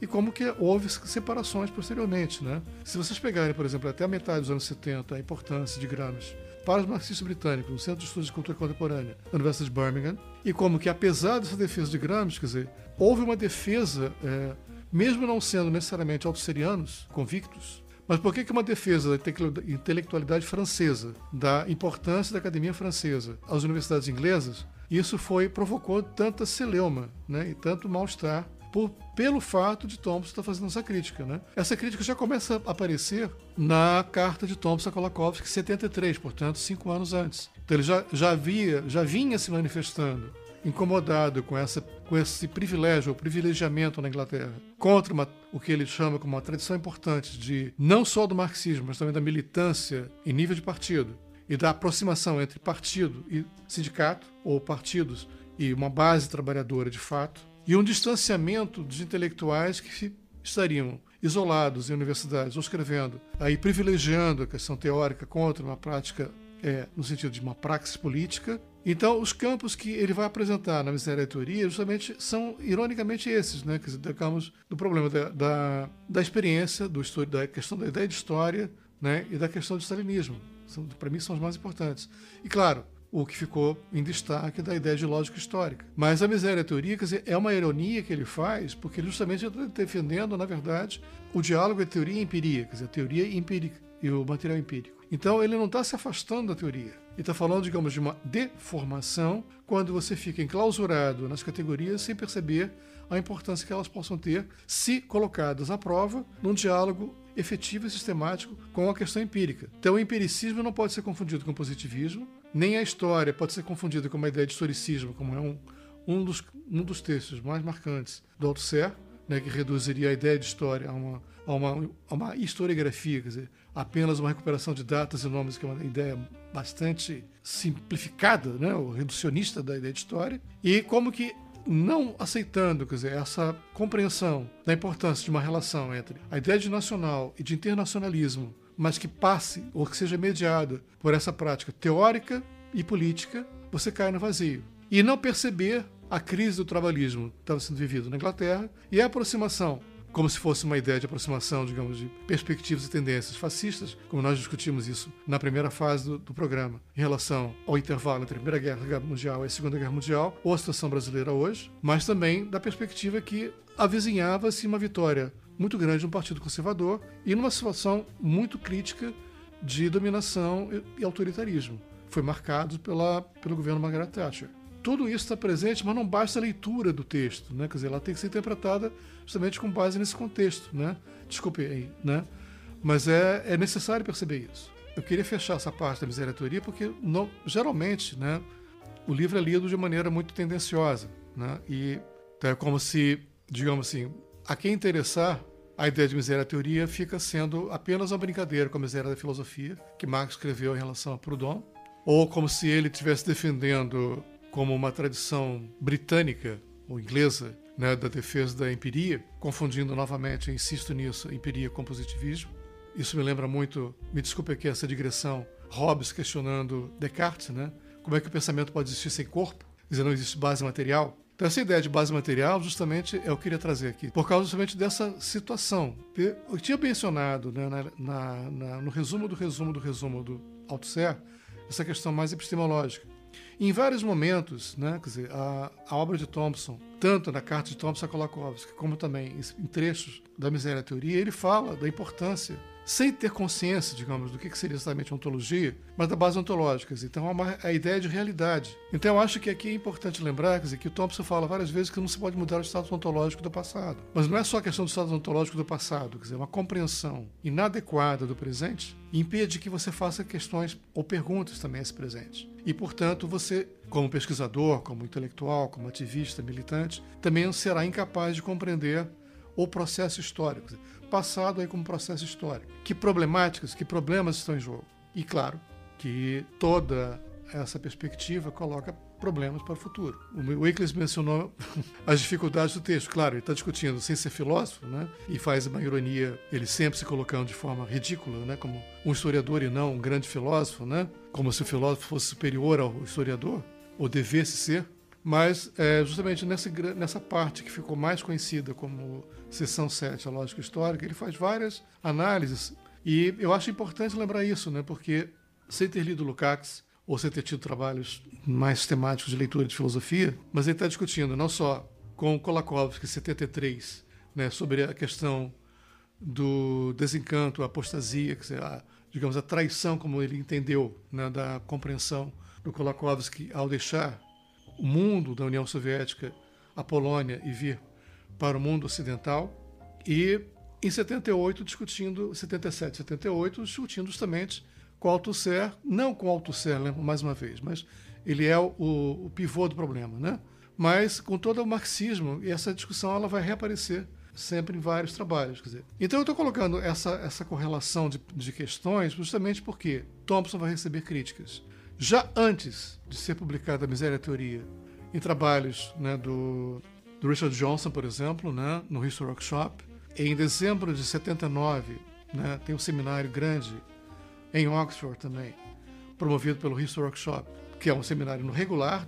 e como que houve separações posteriormente. Né? Se vocês pegarem, por exemplo, até a metade dos anos 70, a importância de Gramsci para os marxistas britânicos no Centro de Estudos de Cultura Contemporânea da Universidade de Birmingham, e como que, apesar dessa defesa de Gramsci, quer dizer, houve uma defesa, é, mesmo não sendo necessariamente autosserianos convictos, mas por que, que uma defesa da intelectualidade francesa, da importância da academia francesa às universidades inglesas, isso foi provocou tanta celeuma né, e tanto mal-estar por, pelo fato de Thompson estar fazendo essa crítica. Né? Essa crítica já começa a aparecer na carta de Thompson a Kolakowski, 73, portanto, cinco anos antes. Então ele já, já, havia, já vinha se manifestando incomodado com, essa, com esse privilégio, ou privilegiamento na Inglaterra, contra uma, o que ele chama como uma tradição importante de não só do marxismo, mas também da militância em nível de partido e da aproximação entre partido e sindicato, ou partidos e uma base trabalhadora de fato, e um distanciamento dos intelectuais que estariam isolados em universidades ou escrevendo, aí privilegiando a questão teórica contra uma prática, é, no sentido de uma praxis política. Então, os campos que ele vai apresentar na miséria teoria justamente são, ironicamente, esses, né? Dizer, digamos, do problema da, da, da experiência, do estudo, da questão da ideia de história né? e da questão do stalinismo. Para mim, são os mais importantes. E, claro, o que ficou em destaque da ideia de lógica histórica. Mas a miséria teoria é uma ironia que ele faz, porque ele justamente está defendendo, na verdade, o diálogo entre teoria e empiria, quer dizer, a teoria empírica e o material empírico. Então ele não está se afastando da teoria. Ele está falando, digamos, de uma deformação quando você fica enclausurado nas categorias sem perceber a importância que elas possam ter se colocadas à prova num diálogo efetivo e sistemático com a questão empírica. Então o empiricismo não pode ser confundido com o positivismo, nem a história pode ser confundida com uma ideia de historicismo, como é um, um, dos, um dos textos mais marcantes do Althusser, né, que reduziria a ideia de história a uma, a uma, a uma historiografia, quer dizer, apenas uma recuperação de datas e nomes, que é uma ideia bastante simplificada, né, ou reducionista da ideia de história, e como que não aceitando, quer dizer, essa compreensão da importância de uma relação entre a ideia de nacional e de internacionalismo, mas que passe ou que seja mediada por essa prática teórica e política, você cai no vazio. E não perceber a crise do trabalhismo que estava sendo vivido na Inglaterra e a aproximação como se fosse uma ideia de aproximação, digamos, de perspectivas e tendências fascistas, como nós discutimos isso na primeira fase do, do, programa, em relação ao intervalo entre a Primeira Guerra Mundial e a Segunda Guerra Mundial, ou a situação brasileira hoje, mas também da perspectiva que avizinhava-se uma vitória muito grande no Partido Conservador e numa situação muito crítica de dominação e autoritarismo. Foi marcado pela, pelo governo Margaret Thatcher tudo isso está presente, mas não basta a leitura do texto, né? Quer dizer, ela tem que ser interpretada justamente com base nesse contexto, né? Desculpe aí, né? Mas é, é necessário perceber isso. Eu queria fechar essa parte da miseratoria porque não, geralmente, né? O livro é lido de maneira muito tendenciosa, né? E é como se, digamos assim, a quem interessar a ideia de miséria teoria fica sendo apenas uma brincadeira com a miséria da filosofia que Marx escreveu em relação a Proudhon, ou como se ele estivesse defendendo como uma tradição britânica ou inglesa né, da defesa da empiria, confundindo novamente, insisto nisso, empiria com positivismo. Isso me lembra muito, me desculpe aqui essa digressão, Hobbes questionando Descartes, né? Como é que o pensamento pode existir sem corpo? Dizer, não existe base material. Então, essa ideia de base material, justamente, é eu queria trazer aqui, por causa justamente dessa situação. Eu tinha mencionado né, na, na, na, no resumo do resumo do resumo do Althusser essa questão mais epistemológica. Em vários momentos, né, dizer, a, a obra de Thompson, tanto na carta de Thompson a Kolakowski, como também em trechos da Miséria Teoria, ele fala da importância sem ter consciência, digamos, do que seria exatamente ontologia, mas da base ontológica. Então, é uma, a ideia de realidade. Então, eu acho que aqui é importante lembrar dizer, que o Thompson fala várias vezes que não se pode mudar o estado ontológico do passado. Mas não é só a questão do estado ontológico do passado, quer dizer, uma compreensão inadequada do presente impede que você faça questões ou perguntas também a esse presente. E, portanto, você, como pesquisador, como intelectual, como ativista, militante, também será incapaz de compreender o processo histórico passado aí como processo histórico. Que problemáticas, que problemas estão em jogo? E claro que toda essa perspectiva coloca problemas para o futuro. O Wickles mencionou (laughs) as dificuldades do texto. Claro, ele está discutindo sem ser filósofo, né? E faz uma ironia, ele sempre se colocando de forma ridícula, né? Como um historiador e não um grande filósofo, né? Como se o filósofo fosse superior ao historiador, ou devesse ser. Mas é, justamente nessa, nessa parte que ficou mais conhecida como seção 7, a lógica histórica, ele faz várias análises. E eu acho importante lembrar isso, né? porque sem ter lido Lukács, ou sem ter tido trabalhos mais sistemáticos de leitura de filosofia, mas ele está discutindo não só com Kolakowski, 73, né, sobre a questão do desencanto, a apostasia, digamos, a traição, como ele entendeu, né, da compreensão do Kolakowski ao deixar o mundo da União Soviética, a Polônia, e vir para o mundo ocidental. E em 78, discutindo, 77, 78, discutindo justamente com Althusser, não com Althusser, lembro mais uma vez, mas ele é o, o pivô do problema, né? Mas com todo o marxismo, e essa discussão ela vai reaparecer sempre em vários trabalhos. Quer dizer. Então eu estou colocando essa, essa correlação de, de questões justamente porque Thompson vai receber críticas já antes de ser publicada a Miséria Teoria, em trabalhos né, do, do, Richard Johnson, por exemplo, né, no History Workshop. Em dezembro de 79, né, tem um seminário grande em Oxford também, promovido pelo History Workshop, que é um seminário no regular,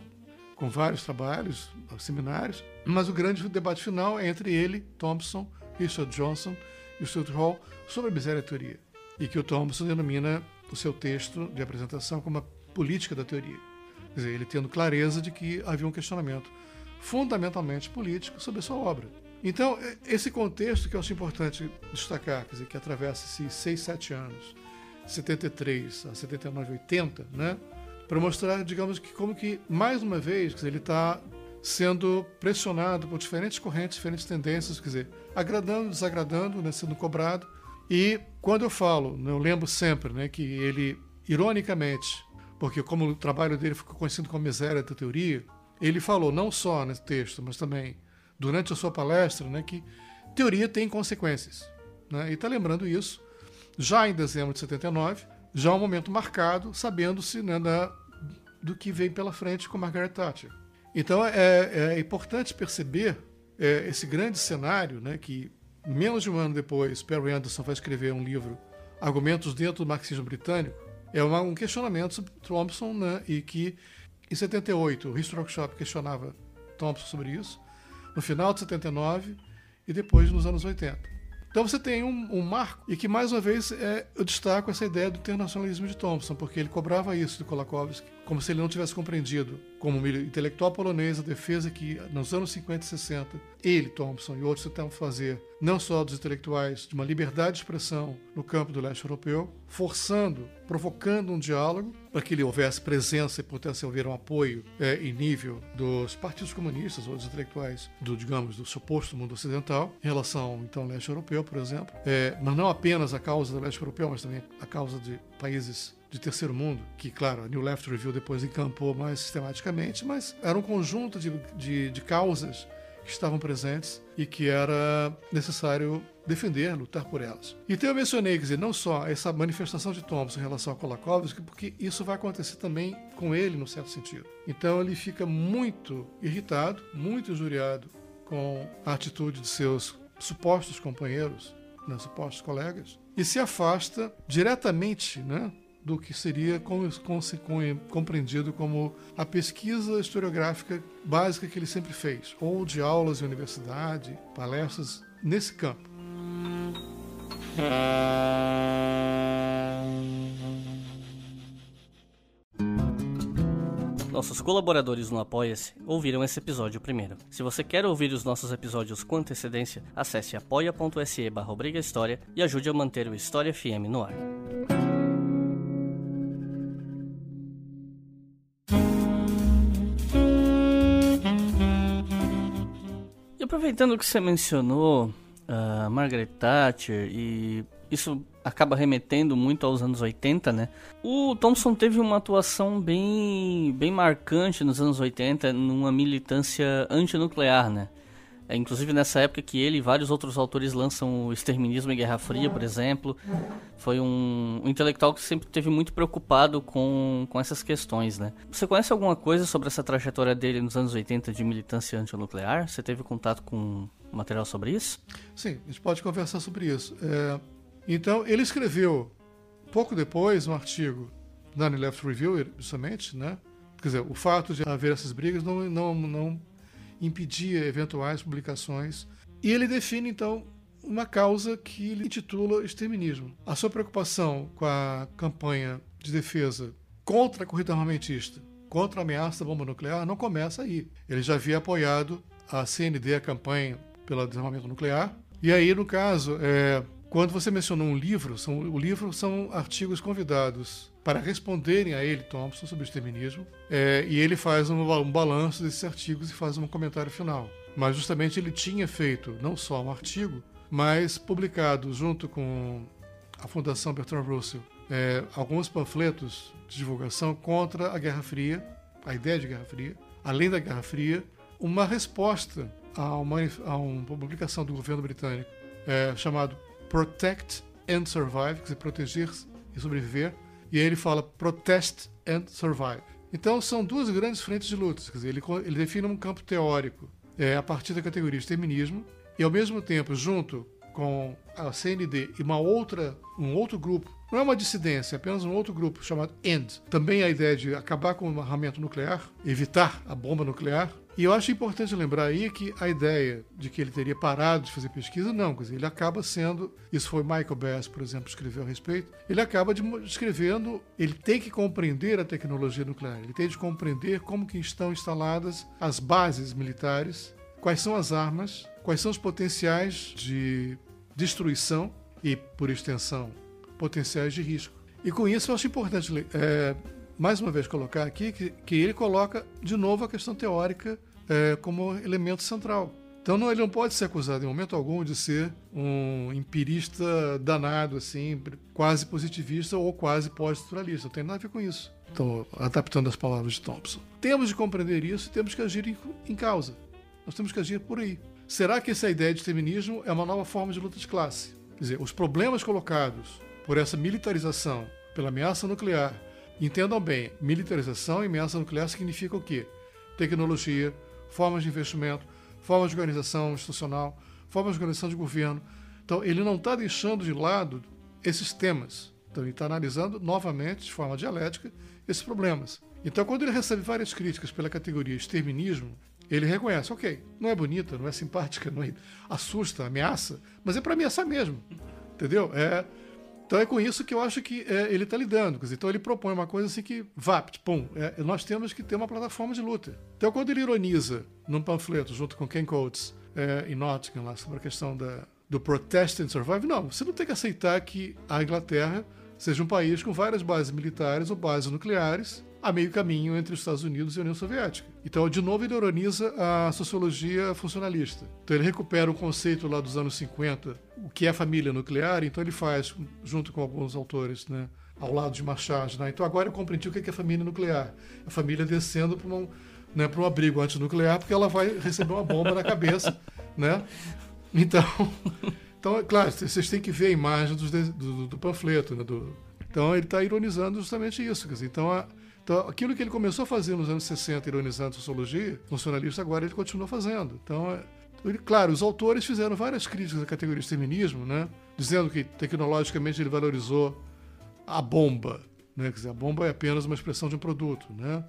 com vários trabalhos, seminários, mas o grande debate final é entre ele, Thompson, Richard Johnson e Stuart Hall sobre a miséria teoria, e que o Thompson denomina o seu texto de apresentação como a política da teoria. Quer dizer, ele tendo clareza de que havia um questionamento fundamentalmente político sobre a sua obra. Então, esse contexto que eu acho importante destacar, quer dizer, que atravessa esses seis, sete anos, 73 a 79, 80, né? Para mostrar, digamos que como que, mais uma vez, ele está sendo pressionado por diferentes correntes, diferentes tendências, quer dizer, agradando, desagradando, né, sendo cobrado. E quando eu falo, né, eu lembro sempre né, que ele, ironicamente, porque como o trabalho dele ficou conhecido como miséria da teoria, ele falou não só nesse texto, mas também durante a sua palestra, né, que teoria tem consequências. Né? E está lembrando isso já em dezembro de 79, já um momento marcado, sabendo-se né, do que vem pela frente com Margaret Thatcher. Então é, é importante perceber é, esse grande cenário, né, que menos de um ano depois, Perry Anderson vai escrever um livro, Argumentos dentro do Marxismo Britânico, é uma, um questionamento sobre Thompson, né, e que em 78 o History Workshop questionava Thompson sobre isso, no final de 79 e depois nos anos 80. Então você tem um, um, marco, e que mais uma vez é, eu destaco essa ideia do internacionalismo de Thompson, porque ele cobrava isso de Kolakowski, como se ele não tivesse compreendido, como intelectual polonês, a defesa que nos anos 50 e 60, ele, Thompson e outros tentavam fazer, não só dos intelectuais, de uma liberdade de expressão no campo do leste europeu, forçando, provocando um diálogo para que ele houvesse presença e pudesse haver um apoio é, em nível dos partidos comunistas ou dos intelectuais do, digamos, do suposto mundo ocidental, em relação, então, ao leste europeu, por exemplo, é, mas não apenas a causa do leste europeu, mas também a causa de países de terceiro mundo, que, claro, a New Left Review depois encampou mais sistematicamente, mas era um conjunto de, de, de causas que estavam presentes e que era necessário defender, lutar por elas. Então eu mencionei, quer dizer, não só essa manifestação de Thompson em relação a Kolakowski, porque isso vai acontecer também com ele, no certo sentido. Então ele fica muito irritado, muito injuriado com a atitude de seus supostos companheiros, né, supostos colegas, e se afasta diretamente né, do que seria compreendido como a pesquisa historiográfica básica que ele sempre fez, ou de aulas em universidade, palestras nesse campo. Nossos colaboradores no Apoia-se ouviram esse episódio primeiro. Se você quer ouvir os nossos episódios com antecedência, acesse apoia.se barra e ajude a manter o História FM no ar. Aproveitando que você mencionou uh, Margaret Thatcher e isso acaba remetendo muito aos anos 80, né? O Thompson teve uma atuação bem, bem marcante nos anos 80 numa militância antinuclear, né? É, inclusive nessa época que ele e vários outros autores lançam o Exterminismo e Guerra Fria, por exemplo. Foi um, um intelectual que sempre esteve muito preocupado com, com essas questões, né? Você conhece alguma coisa sobre essa trajetória dele nos anos 80 de militância antinuclear? Você teve contato com material sobre isso? Sim, a gente pode conversar sobre isso. É, então, ele escreveu, pouco depois, um artigo na Left Review, justamente, né? Quer dizer, o fato de haver essas brigas não, não, não impedia eventuais publicações. E ele define, então, uma causa que ele intitula exterminismo. A sua preocupação com a campanha de defesa contra a corrida armamentista, contra a ameaça da bomba nuclear, não começa aí. Ele já havia apoiado a CND, a campanha pelo desarmamento nuclear. E aí, no caso, é, quando você mencionou um livro, são, o livro são artigos convidados para responderem a ele, Thompson, sobre o exterminismo, é, e ele faz um, um balanço desses artigos e faz um comentário final. Mas justamente ele tinha feito não só um artigo, mas publicado junto com a Fundação Bertrand Russell é, alguns panfletos de divulgação contra a Guerra Fria, a ideia de Guerra Fria, além da Guerra Fria, uma resposta a uma, a uma publicação do governo britânico é, chamado Protect and Survive, quer dizer, proteger e sobreviver. E aí ele fala Protest and Survive. Então são duas grandes frentes de lutas. Quer dizer, ele, ele define um campo teórico é, a partir da categoria de feminismo e ao mesmo tempo, junto com a CND e uma outra, um outro grupo, não é uma dissidência, é apenas um outro grupo chamado END. Também a ideia de acabar com o armamento nuclear, evitar a bomba nuclear, e eu acho importante lembrar aí que a ideia de que ele teria parado de fazer pesquisa, não, quer dizer, ele acaba sendo, isso foi Michael Bass, por exemplo, escreveu a respeito, ele acaba de, escrevendo, ele tem que compreender a tecnologia nuclear, ele tem de compreender como que estão instaladas as bases militares, quais são as armas, quais são os potenciais de destruição e, por extensão, potenciais de risco. E com isso eu acho importante, é, mais uma vez, colocar aqui que, que ele coloca de novo a questão teórica é, como elemento central. Então ele não pode ser acusado em momento algum de ser um empirista danado, assim, quase positivista ou quase pós-estruturalista. Não tem nada a ver com isso. Estou adaptando as palavras de Thompson. Temos de compreender isso e temos que agir em, em causa. Nós temos que agir por aí. será que essa ideia de feminismo é uma nova forma de luta de classe? Quer dizer, os problemas colocados por essa militarização, pela ameaça nuclear, entendam bem, militarização e ameaça nuclear significa o quê? Tecnologia, formas de investimento, formas de organização institucional, formas de organização de governo. Então, ele não está deixando de lado esses temas. Então, ele está analisando novamente, de forma dialética, esses problemas. Então, quando ele recebe várias críticas pela categoria exterminismo, ele reconhece, ok, não é bonita, não é simpática, não é, assusta, ameaça, mas é para ameaçar mesmo, entendeu? É, então é com isso que eu acho que é, ele está lidando. Então ele propõe uma coisa assim que, vapt, pum, é, nós temos que ter uma plataforma de luta. Então quando ele ironiza num panfleto junto com Ken Coates é, em Nottingham lá sobre a questão da, do Protest and Survive, não, você não tem que aceitar que a Inglaterra seja um país com várias bases militares ou bases nucleares a meio caminho entre os Estados Unidos e a União Soviética. Então, de novo, ele ironiza a sociologia funcionalista. Então, ele recupera o conceito lá dos anos 50, o que é família nuclear, então ele faz, junto com alguns autores, né, ao lado de Machado. Né? Então, agora eu compreendi o que é família nuclear. A família descendo para um, né, para um abrigo antinuclear, porque ela vai receber uma bomba na cabeça. (laughs) Né? Então, (laughs) então, é claro, vocês têm que ver a imagem do, do, do panfleto. Né, do, então, ele está ironizando justamente isso. Dizer, então, a, então, aquilo que ele começou a fazer nos anos 60, ironizando a sociologia funcionalista, agora ele continua fazendo. Então, é, ele, claro, os autores fizeram várias críticas à categoria de feminismo, né? dizendo que tecnologicamente ele valorizou a bomba. Né? Quer dizer, a bomba é apenas uma expressão de um produto, né?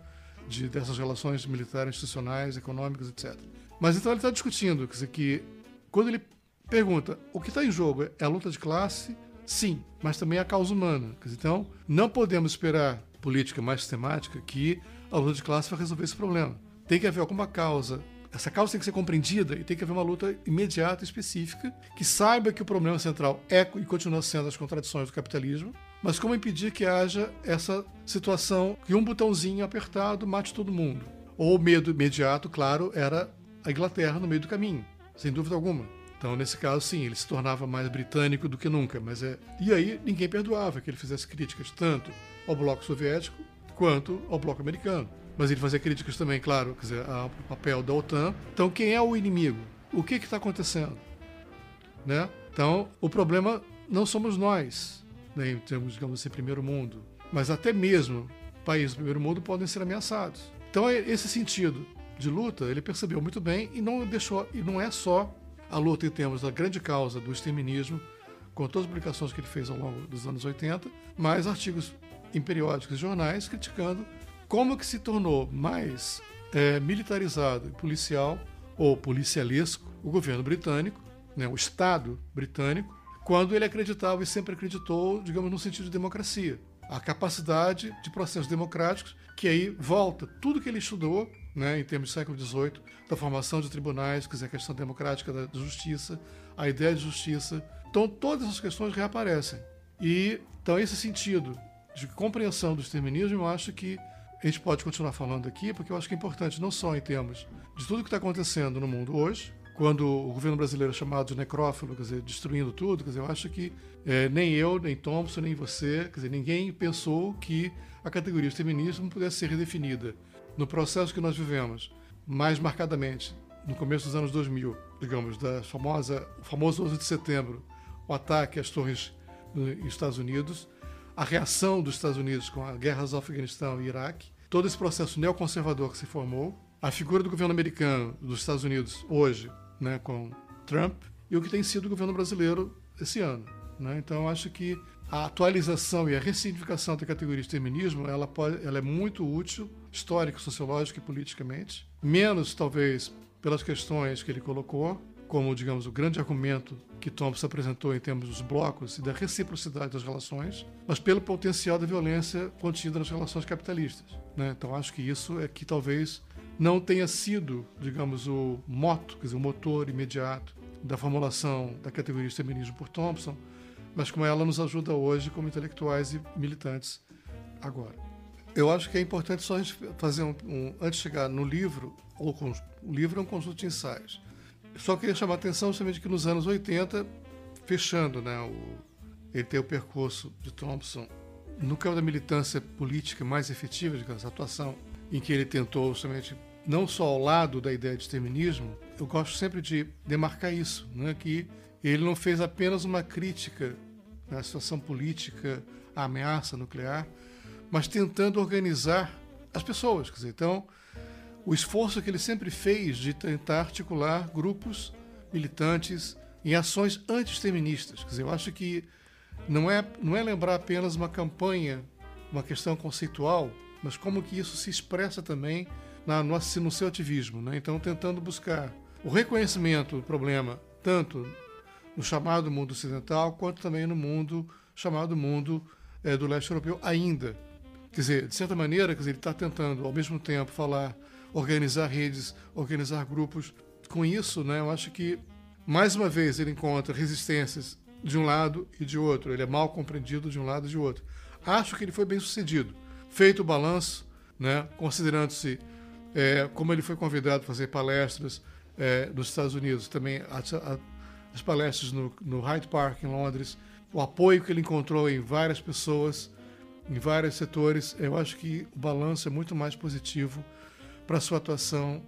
de, dessas relações militares, institucionais, econômicas, etc. Mas então ele está discutindo quer dizer, que quando ele pergunta o que está em jogo é a luta de classe, sim, mas também a causa humana. Dizer, então, não podemos esperar política mais sistemática que a luta de classe vai resolver esse problema. Tem que haver alguma causa. Essa causa tem que ser compreendida e tem que haver uma luta imediata, específica, que saiba que o problema central é e continua sendo as contradições do capitalismo, mas como impedir que haja essa situação que um botãozinho apertado mate todo mundo. Ou o medo imediato, claro, era a Inglaterra no meio do caminho, sem dúvida alguma. Então, nesse caso, sim, ele se tornava mais britânico do que nunca. Mas é... E aí ninguém perdoava que ele fizesse críticas tanto ao bloco soviético quanto ao bloco americano. Mas ele fazia críticas também, claro, quer dizer, ao papel da OTAN. Então, quem é o inimigo? O que está acontecendo? Né? Então, o problema não somos nós, né, em termos, digamos assim, primeiro mundo. Mas até mesmo países do primeiro mundo podem ser ameaçados. Então, é esse sentido de luta, ele percebeu muito bem e não deixou, e não é só a luta em termos da grande causa do exterminismo, com todas as publicações que ele fez ao longo dos anos 80, mais artigos em periódicos e jornais criticando como que se tornou mais é, militarizado e policial ou policialesco o governo britânico, né, o Estado britânico, quando ele acreditava e sempre acreditou, digamos, no sentido de democracia. A capacidade de processos democráticos, que aí volta tudo que ele estudou né, em termos do século XVIII, da formação de tribunais, quer dizer, a questão democrática da justiça, a ideia de justiça. Então, todas essas questões reaparecem. E, então, esse sentido de compreensão do exterminismo, eu acho que a gente pode continuar falando aqui, porque eu acho que é importante, não só em termos de tudo que está acontecendo no mundo hoje, quando o governo brasileiro é chamado de necrófilo, quer dizer, destruindo tudo, quer dizer, eu acho que é, nem eu, nem Thompson, nem você, quer dizer, ninguém pensou que a categoria de feminismo pudesse ser redefinida. No processo que nós vivemos, mais marcadamente no começo dos anos 2000, digamos, da famosa, o famoso 11 de setembro, o ataque às torres nos Estados Unidos, a reação dos Estados Unidos com as guerras do Afeganistão e Iraque, todo esse processo neoconservador que se formou, a figura do governo americano dos Estados Unidos hoje, né, com Trump, e o que tem sido o governo brasileiro esse ano. Né? Então, acho que a atualização e a ressignificação da categoria de feminismo ela, pode, ela é muito útil, histórico, sociológico e politicamente. Menos, talvez, pelas questões que ele colocou, como, digamos, o grande argumento que Thompson apresentou em termos dos blocos e da reciprocidade das relações, mas pelo potencial da violência contida nas relações capitalistas. Né? Então, acho que isso é que talvez não tenha sido, digamos, o moto, quer dizer, o motor imediato da formulação da categoria de feminismo por Thompson, mas como ela nos ajuda hoje como intelectuais e militantes agora. Eu acho que é importante só fazer um, um antes de chegar no livro, ou o livro é um conjunto de ensaios. Só queria chamar a atenção justamente que nos anos 80, fechando, né, o, ele tem o percurso de Thompson no campo da militância política mais efetiva, digamos, a atuação em que ele tentou justamente não só ao lado da ideia de exterminismo, eu gosto sempre de demarcar isso, né? que ele não fez apenas uma crítica à situação política, à ameaça nuclear, mas tentando organizar as pessoas. Quer dizer, então, o esforço que ele sempre fez de tentar articular grupos militantes em ações anti-exterministas. Quer dizer, eu acho que não é, não é lembrar apenas uma campanha, uma questão conceitual, mas como que isso se expressa também na, no, no seu ativismo. Né? Então, tentando buscar o reconhecimento do problema, tanto no chamado mundo ocidental, quanto também no mundo chamado mundo é, do leste europeu ainda. Quer dizer, de certa maneira, quer dizer, ele está tentando, ao mesmo tempo, falar, organizar redes, organizar grupos. Com isso, né, eu acho que, mais uma vez, ele encontra resistências de um lado e de outro. Ele é mal compreendido de um lado e de outro. Acho que ele foi bem sucedido. Feito o balanço, né, considerando-se é, como ele foi convidado a fazer palestras é, nos Estados Unidos, também as, as palestras no, no Hyde Park, em Londres, o apoio que ele encontrou em várias pessoas, em vários setores, eu acho que o balanço é muito mais positivo para a sua atuação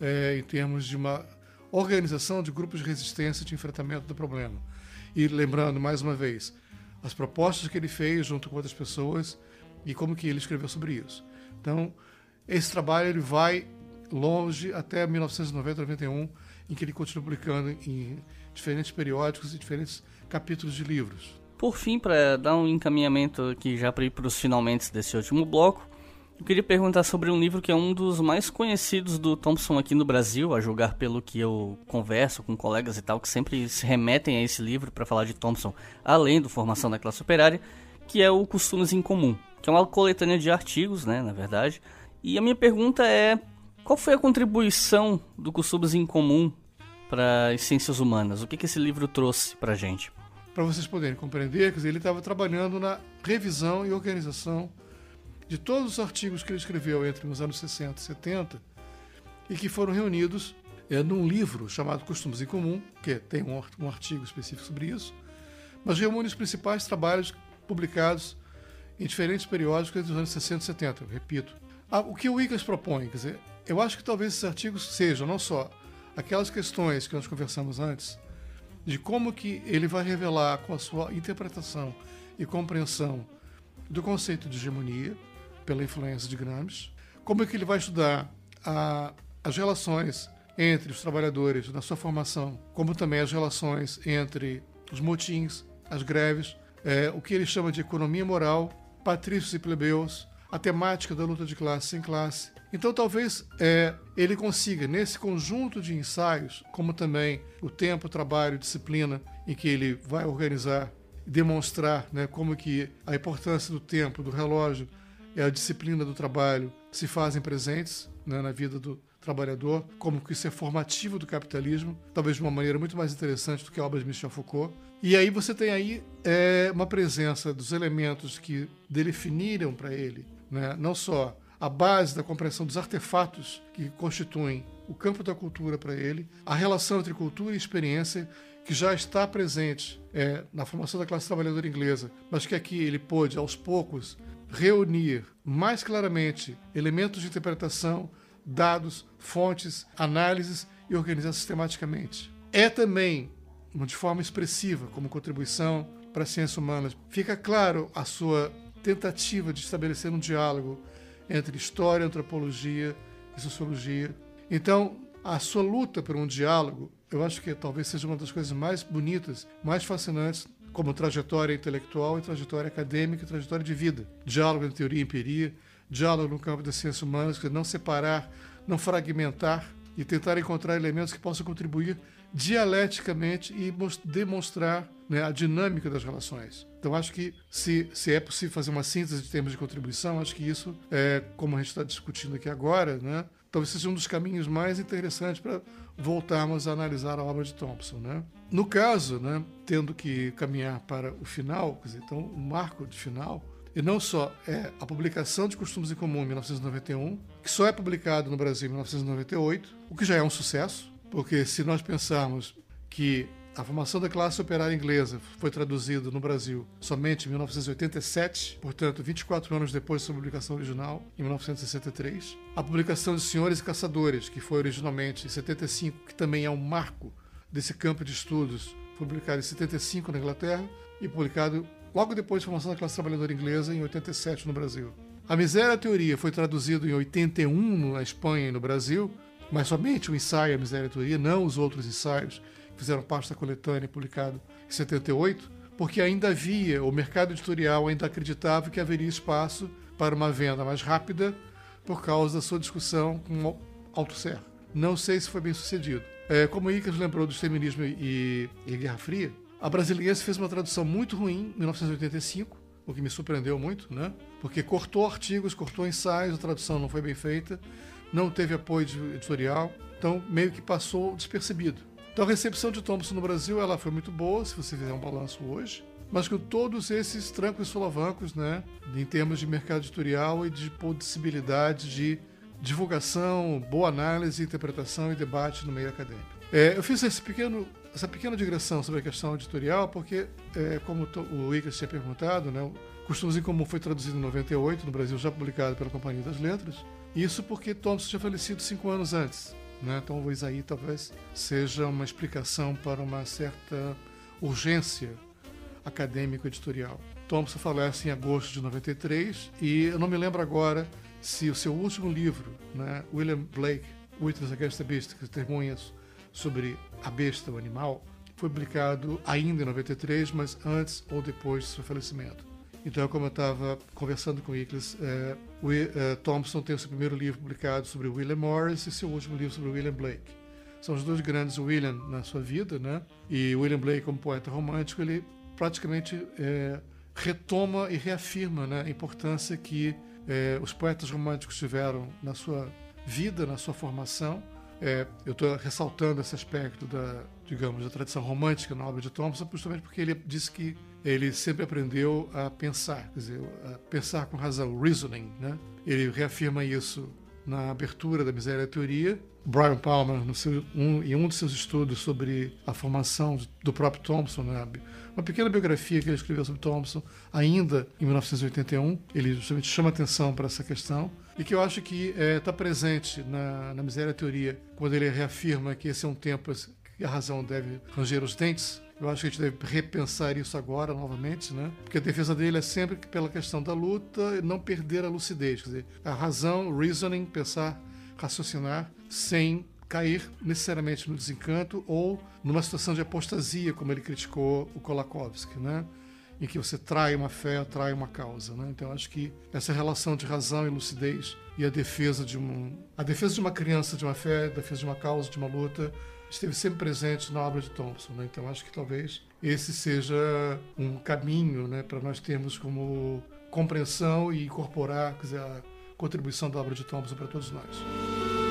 é, em termos de uma organização de grupos de resistência de enfrentamento do problema. E lembrando, mais uma vez, as propostas que ele fez junto com outras pessoas e como que ele escreveu sobre isso. Então, esse trabalho ele vai longe até 1990, 91, em que ele continua publicando em diferentes periódicos e diferentes capítulos de livros. Por fim, para dar um encaminhamento aqui já para ir para os finalmente desse último bloco, eu queria perguntar sobre um livro que é um dos mais conhecidos do Thompson aqui no Brasil, a julgar pelo que eu converso com colegas e tal, que sempre se remetem a esse livro para falar de Thompson, além do Formação da Classe Operária, que é o Costumes em Comum, que é uma coletânea de artigos, né, na verdade. E a minha pergunta é, qual foi a contribuição do Costumes em Comum para as ciências humanas? O que, que esse livro trouxe para gente? Para vocês poderem compreender, ele estava trabalhando na revisão e organização de todos os artigos que ele escreveu entre os anos 60 e 70 e que foram reunidos é, num livro chamado Costumes em Comum, que tem um, artigo específico sobre isso, mas reúne os principais trabalhos publicados em diferentes periódicos entre os anos 60 e 70, eu repito. Ah, o que o Wiggins propõe, quer dizer, eu acho que talvez esses artigos sejam não só aquelas questões que nós conversamos antes, de como que ele vai revelar com a sua interpretação e compreensão do conceito de hegemonia, pela influência de Gramsci, como é que ele vai estudar a, as relações entre os trabalhadores na sua formação, como também as relações entre os motins, as greves, é, o que ele chama de economia moral, patrícios e plebeus, a temática da luta de classe sem classe. Então, talvez é, ele consiga, nesse conjunto de ensaios, como também o tempo, trabalho, disciplina, em que ele vai organizar demonstrar né, como que a importância do tempo, do relógio e a disciplina do trabalho se fazem presentes né, na vida do trabalhador, como que isso é formativo do capitalismo, talvez de uma maneira muito mais interessante do que a obra de Michel Foucault. E aí você tem aí é, uma presença dos elementos que definiram para ele né? não só a base da compreensão dos artefatos que constituem o campo da cultura para ele, a relação entre cultura e experiência que já está presente é, na formação da classe trabalhadora inglesa, mas que aqui ele pôde, aos poucos, reunir mais claramente elementos de interpretação, dados, fontes, análises e organizar sistematicamente. É também, de forma expressiva, como contribuição para as ciências humanas, fica claro a sua tentativa de estabelecer um diálogo entre história, antropologia e sociologia. Então, a sua luta por um diálogo, eu acho que talvez seja uma das coisas mais bonitas, mais fascinantes, como trajetória intelectual e trajetória acadêmica e trajetória de vida. Diálogo entre teoria e empiria, diálogo no campo das ciências humanas, que não separar, não fragmentar e tentar encontrar elementos que possam contribuir dialeticamente e demonstrar né, a dinâmica das relações. Então, acho que se, se é possível fazer uma síntese de termos de contribuição, acho que isso, é, como a gente está discutindo aqui agora, né, talvez seja um dos caminhos mais interessantes para voltarmos a analisar a obra de Thompson. Né? No caso, né, tendo que caminhar para o final, dizer, então, o marco de final, e não só é a publicação de Costumes em Comum em 1991, que só é publicado no Brasil em 1998, o que já é um sucesso, porque se nós pensarmos que A formação da classe operária inglesa foi traduzida no Brasil somente em 1987, portanto, 24 anos depois da sua publicação original, em 1963. A publicação de Senhores e Caçadores, que foi originalmente em 75, que também é um marco desse campo de estudos, publicado em 75 na Inglaterra e publicado logo depois da formação da classe trabalhadora inglesa em 87 no Brasil. A Miséria Teoria foi traduzido em 81 na Espanha e no Brasil, mas somente o ensaio A Miséria Teoria, não os outros ensaios que fizeram parte da coletânea publicado em 78, porque ainda havia, o mercado editorial ainda acreditava que haveria espaço para uma venda mais rápida por causa da sua discussão com Althusser. Não sei se foi bem sucedido. É, como o Icas lembrou do feminismo e, e Guerra Fria, a Brasiliense fez uma tradução muito ruim em 1985, o que me surpreendeu muito, né? Porque cortou artigos, cortou ensaios, a tradução não foi bem feita, não teve apoio editorial, então meio que passou despercebido. Então a recepção de Thompson no Brasil ela foi muito boa, se você fizer um balanço hoje, mas com todos esses trancos e solavancos, né, em termos de mercado editorial e de possibilidade de divulgação, boa análise, interpretação e debate no meio acadêmico. É, eu fiz esse pequeno essa pequena digressão sobre a questão editorial, porque, é, como o Icas tinha perguntado, né, Costumes em Comum foi traduzido em 98, no Brasil já publicado pela Companhia das Letras, isso porque Thompson tinha falecido cinco anos antes. Né? Então, isso aí talvez seja uma explicação para uma certa urgência acadêmico-editorial. Thompson falece em agosto de 93 e eu não me lembro agora se o seu último livro, né, William Blake, Witness Against the Beast, que testemunhas sobre a besta, o animal, foi publicado ainda em 93, mas antes ou depois do seu falecimento. Então, como eu estava conversando com Icles, é, o, é, Thompson tem o seu primeiro livro publicado sobre William Morris e seu último livro sobre William Blake. São os dois grandes William na sua vida, né? E William Blake, como poeta romântico, ele praticamente é, retoma e reafirma né, a importância que é, os poetas românticos tiveram na sua vida, na sua formação, é, eu estou ressaltando esse aspecto da, digamos, da tradição romântica na obra de Thompson, justamente porque ele disse que ele sempre aprendeu a pensar, quer dizer, a pensar com razão, reasoning, né? Ele reafirma isso na abertura da Miséria Teoria. Brian Palmer, seu, um, em um de seus estudos sobre a formação do próprio Thompson, né? Uma pequena biografia que ele escreveu sobre Thompson, ainda em 1981, ele justamente chama atenção para essa questão e que eu acho que está é, tá presente na, na Miséria Teoria, quando ele reafirma que esse é um tempo que a razão deve ranger os dentes. Eu acho que a gente deve repensar isso agora novamente, né? Porque a defesa dele é sempre pela questão da luta e não perder a lucidez. Quer dizer, a razão, reasoning, pensar, raciocinar, sem cair necessariamente no desencanto ou numa situação de apostasia, como ele criticou o Kolakowski, né? em que você trai uma fé, trai uma causa. Né? Então acho que essa relação de razão e lucidez e a defesa de um, a defesa de uma criança, de uma fé, a defesa de uma causa, de uma luta, esteve sempre presente na obra de Thompson. Né? Então acho que talvez esse seja um caminho né, para nós termos como compreensão e incorporar dizer, a contribuição da obra de Thompson para todos nós.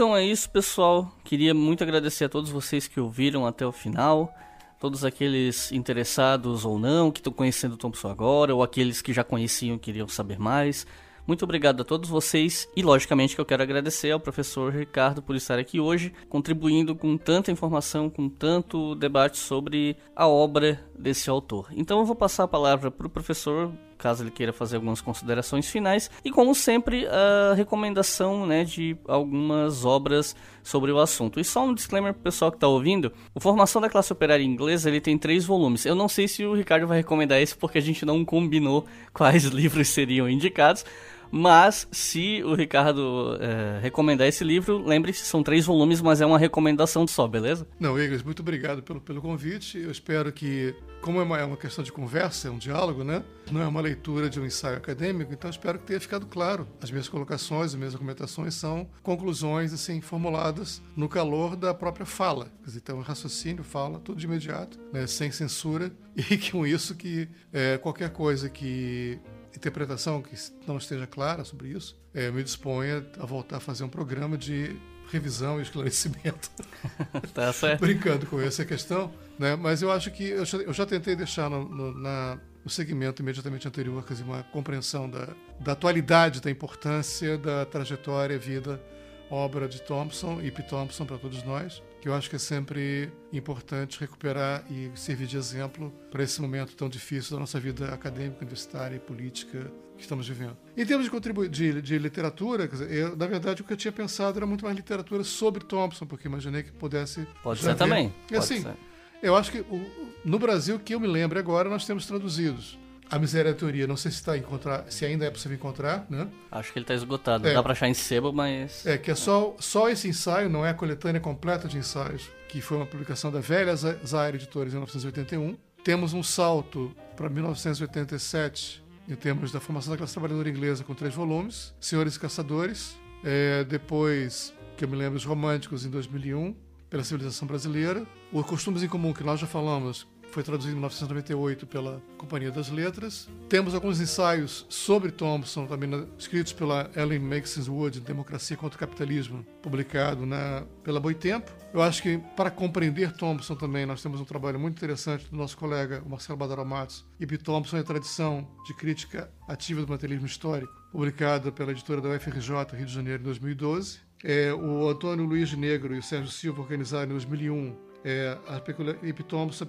Então é isso, pessoal. Queria muito agradecer a todos vocês que ouviram até o final. Todos aqueles interessados ou não, que estão conhecendo o Thompson agora, ou aqueles que já conheciam e queriam saber mais. Muito obrigado a todos vocês e, logicamente, que eu quero agradecer ao professor Ricardo por estar aqui hoje, contribuindo com tanta informação, com tanto debate sobre a obra desse autor. Então, eu vou passar a palavra para o professor caso ele queira fazer algumas considerações finais. E como sempre, a recomendação né, de algumas obras sobre o assunto. E só um disclaimer pro pessoal que está ouvindo: o Formação da Classe Operária Inglesa ele tem três volumes. Eu não sei se o Ricardo vai recomendar esse porque a gente não combinou quais (laughs) livros seriam indicados. Mas se o Ricardo é, recomendar esse livro, lembre-se, são três volumes, mas é uma recomendação só, beleza? Não, Igor, muito obrigado pelo, pelo convite. Eu espero que, como é uma, é uma questão de conversa, é um diálogo, né? Não é uma leitura de um ensaio acadêmico, então espero que tenha ficado claro. As minhas colocações, as minhas argumentações são conclusões, assim, formuladas no calor da própria fala. Então, raciocínio, fala, tudo de imediato, né? sem censura, (laughs) e com isso que é, qualquer coisa que interpretação que não esteja clara sobre isso, é, me disponha a voltar a fazer um programa de revisão e esclarecimento. (laughs) tá certo. Brincando com essa questão, né? Mas eu acho que eu já, eu já tentei deixar no, no, na, no segmento imediatamente anterior, quer dizer, uma compreensão da, da atualidade, da importância da trajetória, vida, obra de Thompson e P. Thompson para todos nós que eu acho que é sempre importante recuperar e servir de exemplo para esse momento tão difícil da nossa vida acadêmica, universitária e política que estamos vivendo. Em termos de, contribu de, de literatura, dizer, eu, na verdade o que eu tinha pensado era muito mais literatura sobre Thompson, porque imaginei que pudesse. Pode ser também. E assim, ser. eu acho que o, no Brasil, que eu me lembro agora, nós temos traduzidos a Miséria é não sei se, tá encontrar, se ainda é possível encontrar, né? Acho que ele está esgotado. É. Dá para achar em sebo, mas. É, que é só, só esse ensaio, não é a coletânea completa de ensaios, que foi uma publicação da velha Zaire Editores em 1981. Temos um salto para 1987 em termos da formação da classe trabalhadora inglesa com três volumes: Senhores e Caçadores. É, depois, que eu me lembro, Os Românticos em 2001, pela civilização brasileira. Os Costumes em Comum, que nós já falamos, foi traduzido em 1998 pela Companhia das Letras. Temos alguns ensaios sobre Thompson, também escritos pela Ellen Maxine Wood, Democracia contra o Capitalismo, publicado na, pela Boitempo. Eu acho que para compreender Thompson também nós temos um trabalho muito interessante do nosso colega Marcelo Badaro Matos, e. Thompson a tradição de crítica ativa do materialismo histórico, publicada pela editora da UFRJ, Rio de Janeiro, em 2012. É, o Antônio Luiz Negro e o Sérgio Silva organizaram em 2001 é, a Thompson,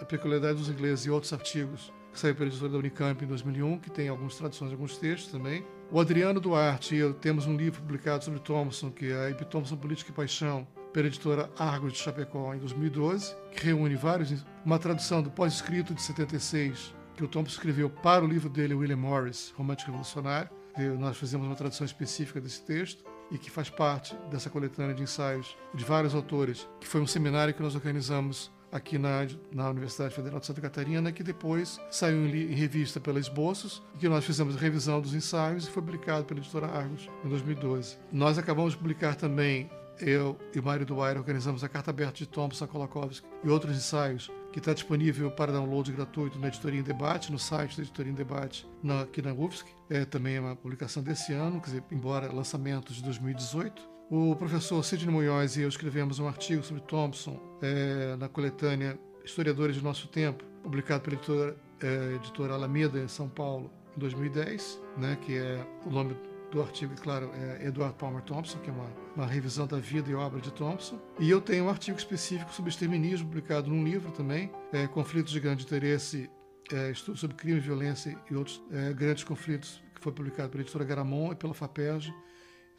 a peculiaridade dos ingleses e outros artigos que saiu pela editora da Unicamp em 2001, que tem algumas traduções de alguns textos também. O Adriano Duarte e eu temos um livro publicado sobre Thompson, que é Ip Política e Paixão, pela editora Argos de Chapecó em 2012, que reúne vários, uma tradução do pós-escrito de 76 que o Thompson escreveu para o livro dele, William Morris, Romântico Revolucionário. Nós fizemos uma tradução específica desse texto e que faz parte dessa coletânea de ensaios de vários autores, que foi um seminário que nós organizamos aqui na, na Universidade Federal de Santa Catarina, que depois saiu em, em revista pela Esboços, e que nós fizemos revisão dos ensaios e foi publicado pela editora Argos em 2012. Nós acabamos de publicar também eu e Mário Duaire organizamos a Carta Aberta de Thompson Kolakowski e outros ensaios que está disponível para download gratuito na Editoria em Debate, no site da Editoria em Debate, na, aqui na UFSC. É também uma publicação desse ano, quer dizer, embora lançamentos de 2018. O professor Sidney Munhoz e eu escrevemos um artigo sobre Thompson é, na coletânea Historiadores do Nosso Tempo, publicado pela editora, é, editora Alameda, em São Paulo, em 2010, né, que é o nome do artigo, claro, é Edward Palmer Thompson, que é uma, uma revisão da vida e obra de Thompson. E eu tenho um artigo específico sobre exterminismo, publicado num livro também, é, Conflitos de Grande Interesse, é, Estudo sobre Crime, Violência e Outros é, Grandes Conflitos, que foi publicado pela editora Garamond e pela FAPERJ,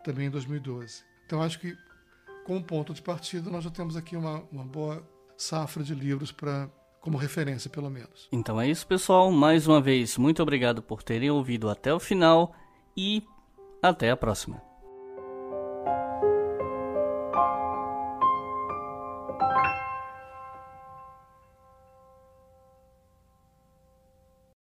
também em 2012. Então, acho que, como ponto de partida, nós já temos aqui uma, uma boa safra de livros para como referência, pelo menos. Então é isso, pessoal. Mais uma vez, muito obrigado por terem ouvido até o final e até a próxima.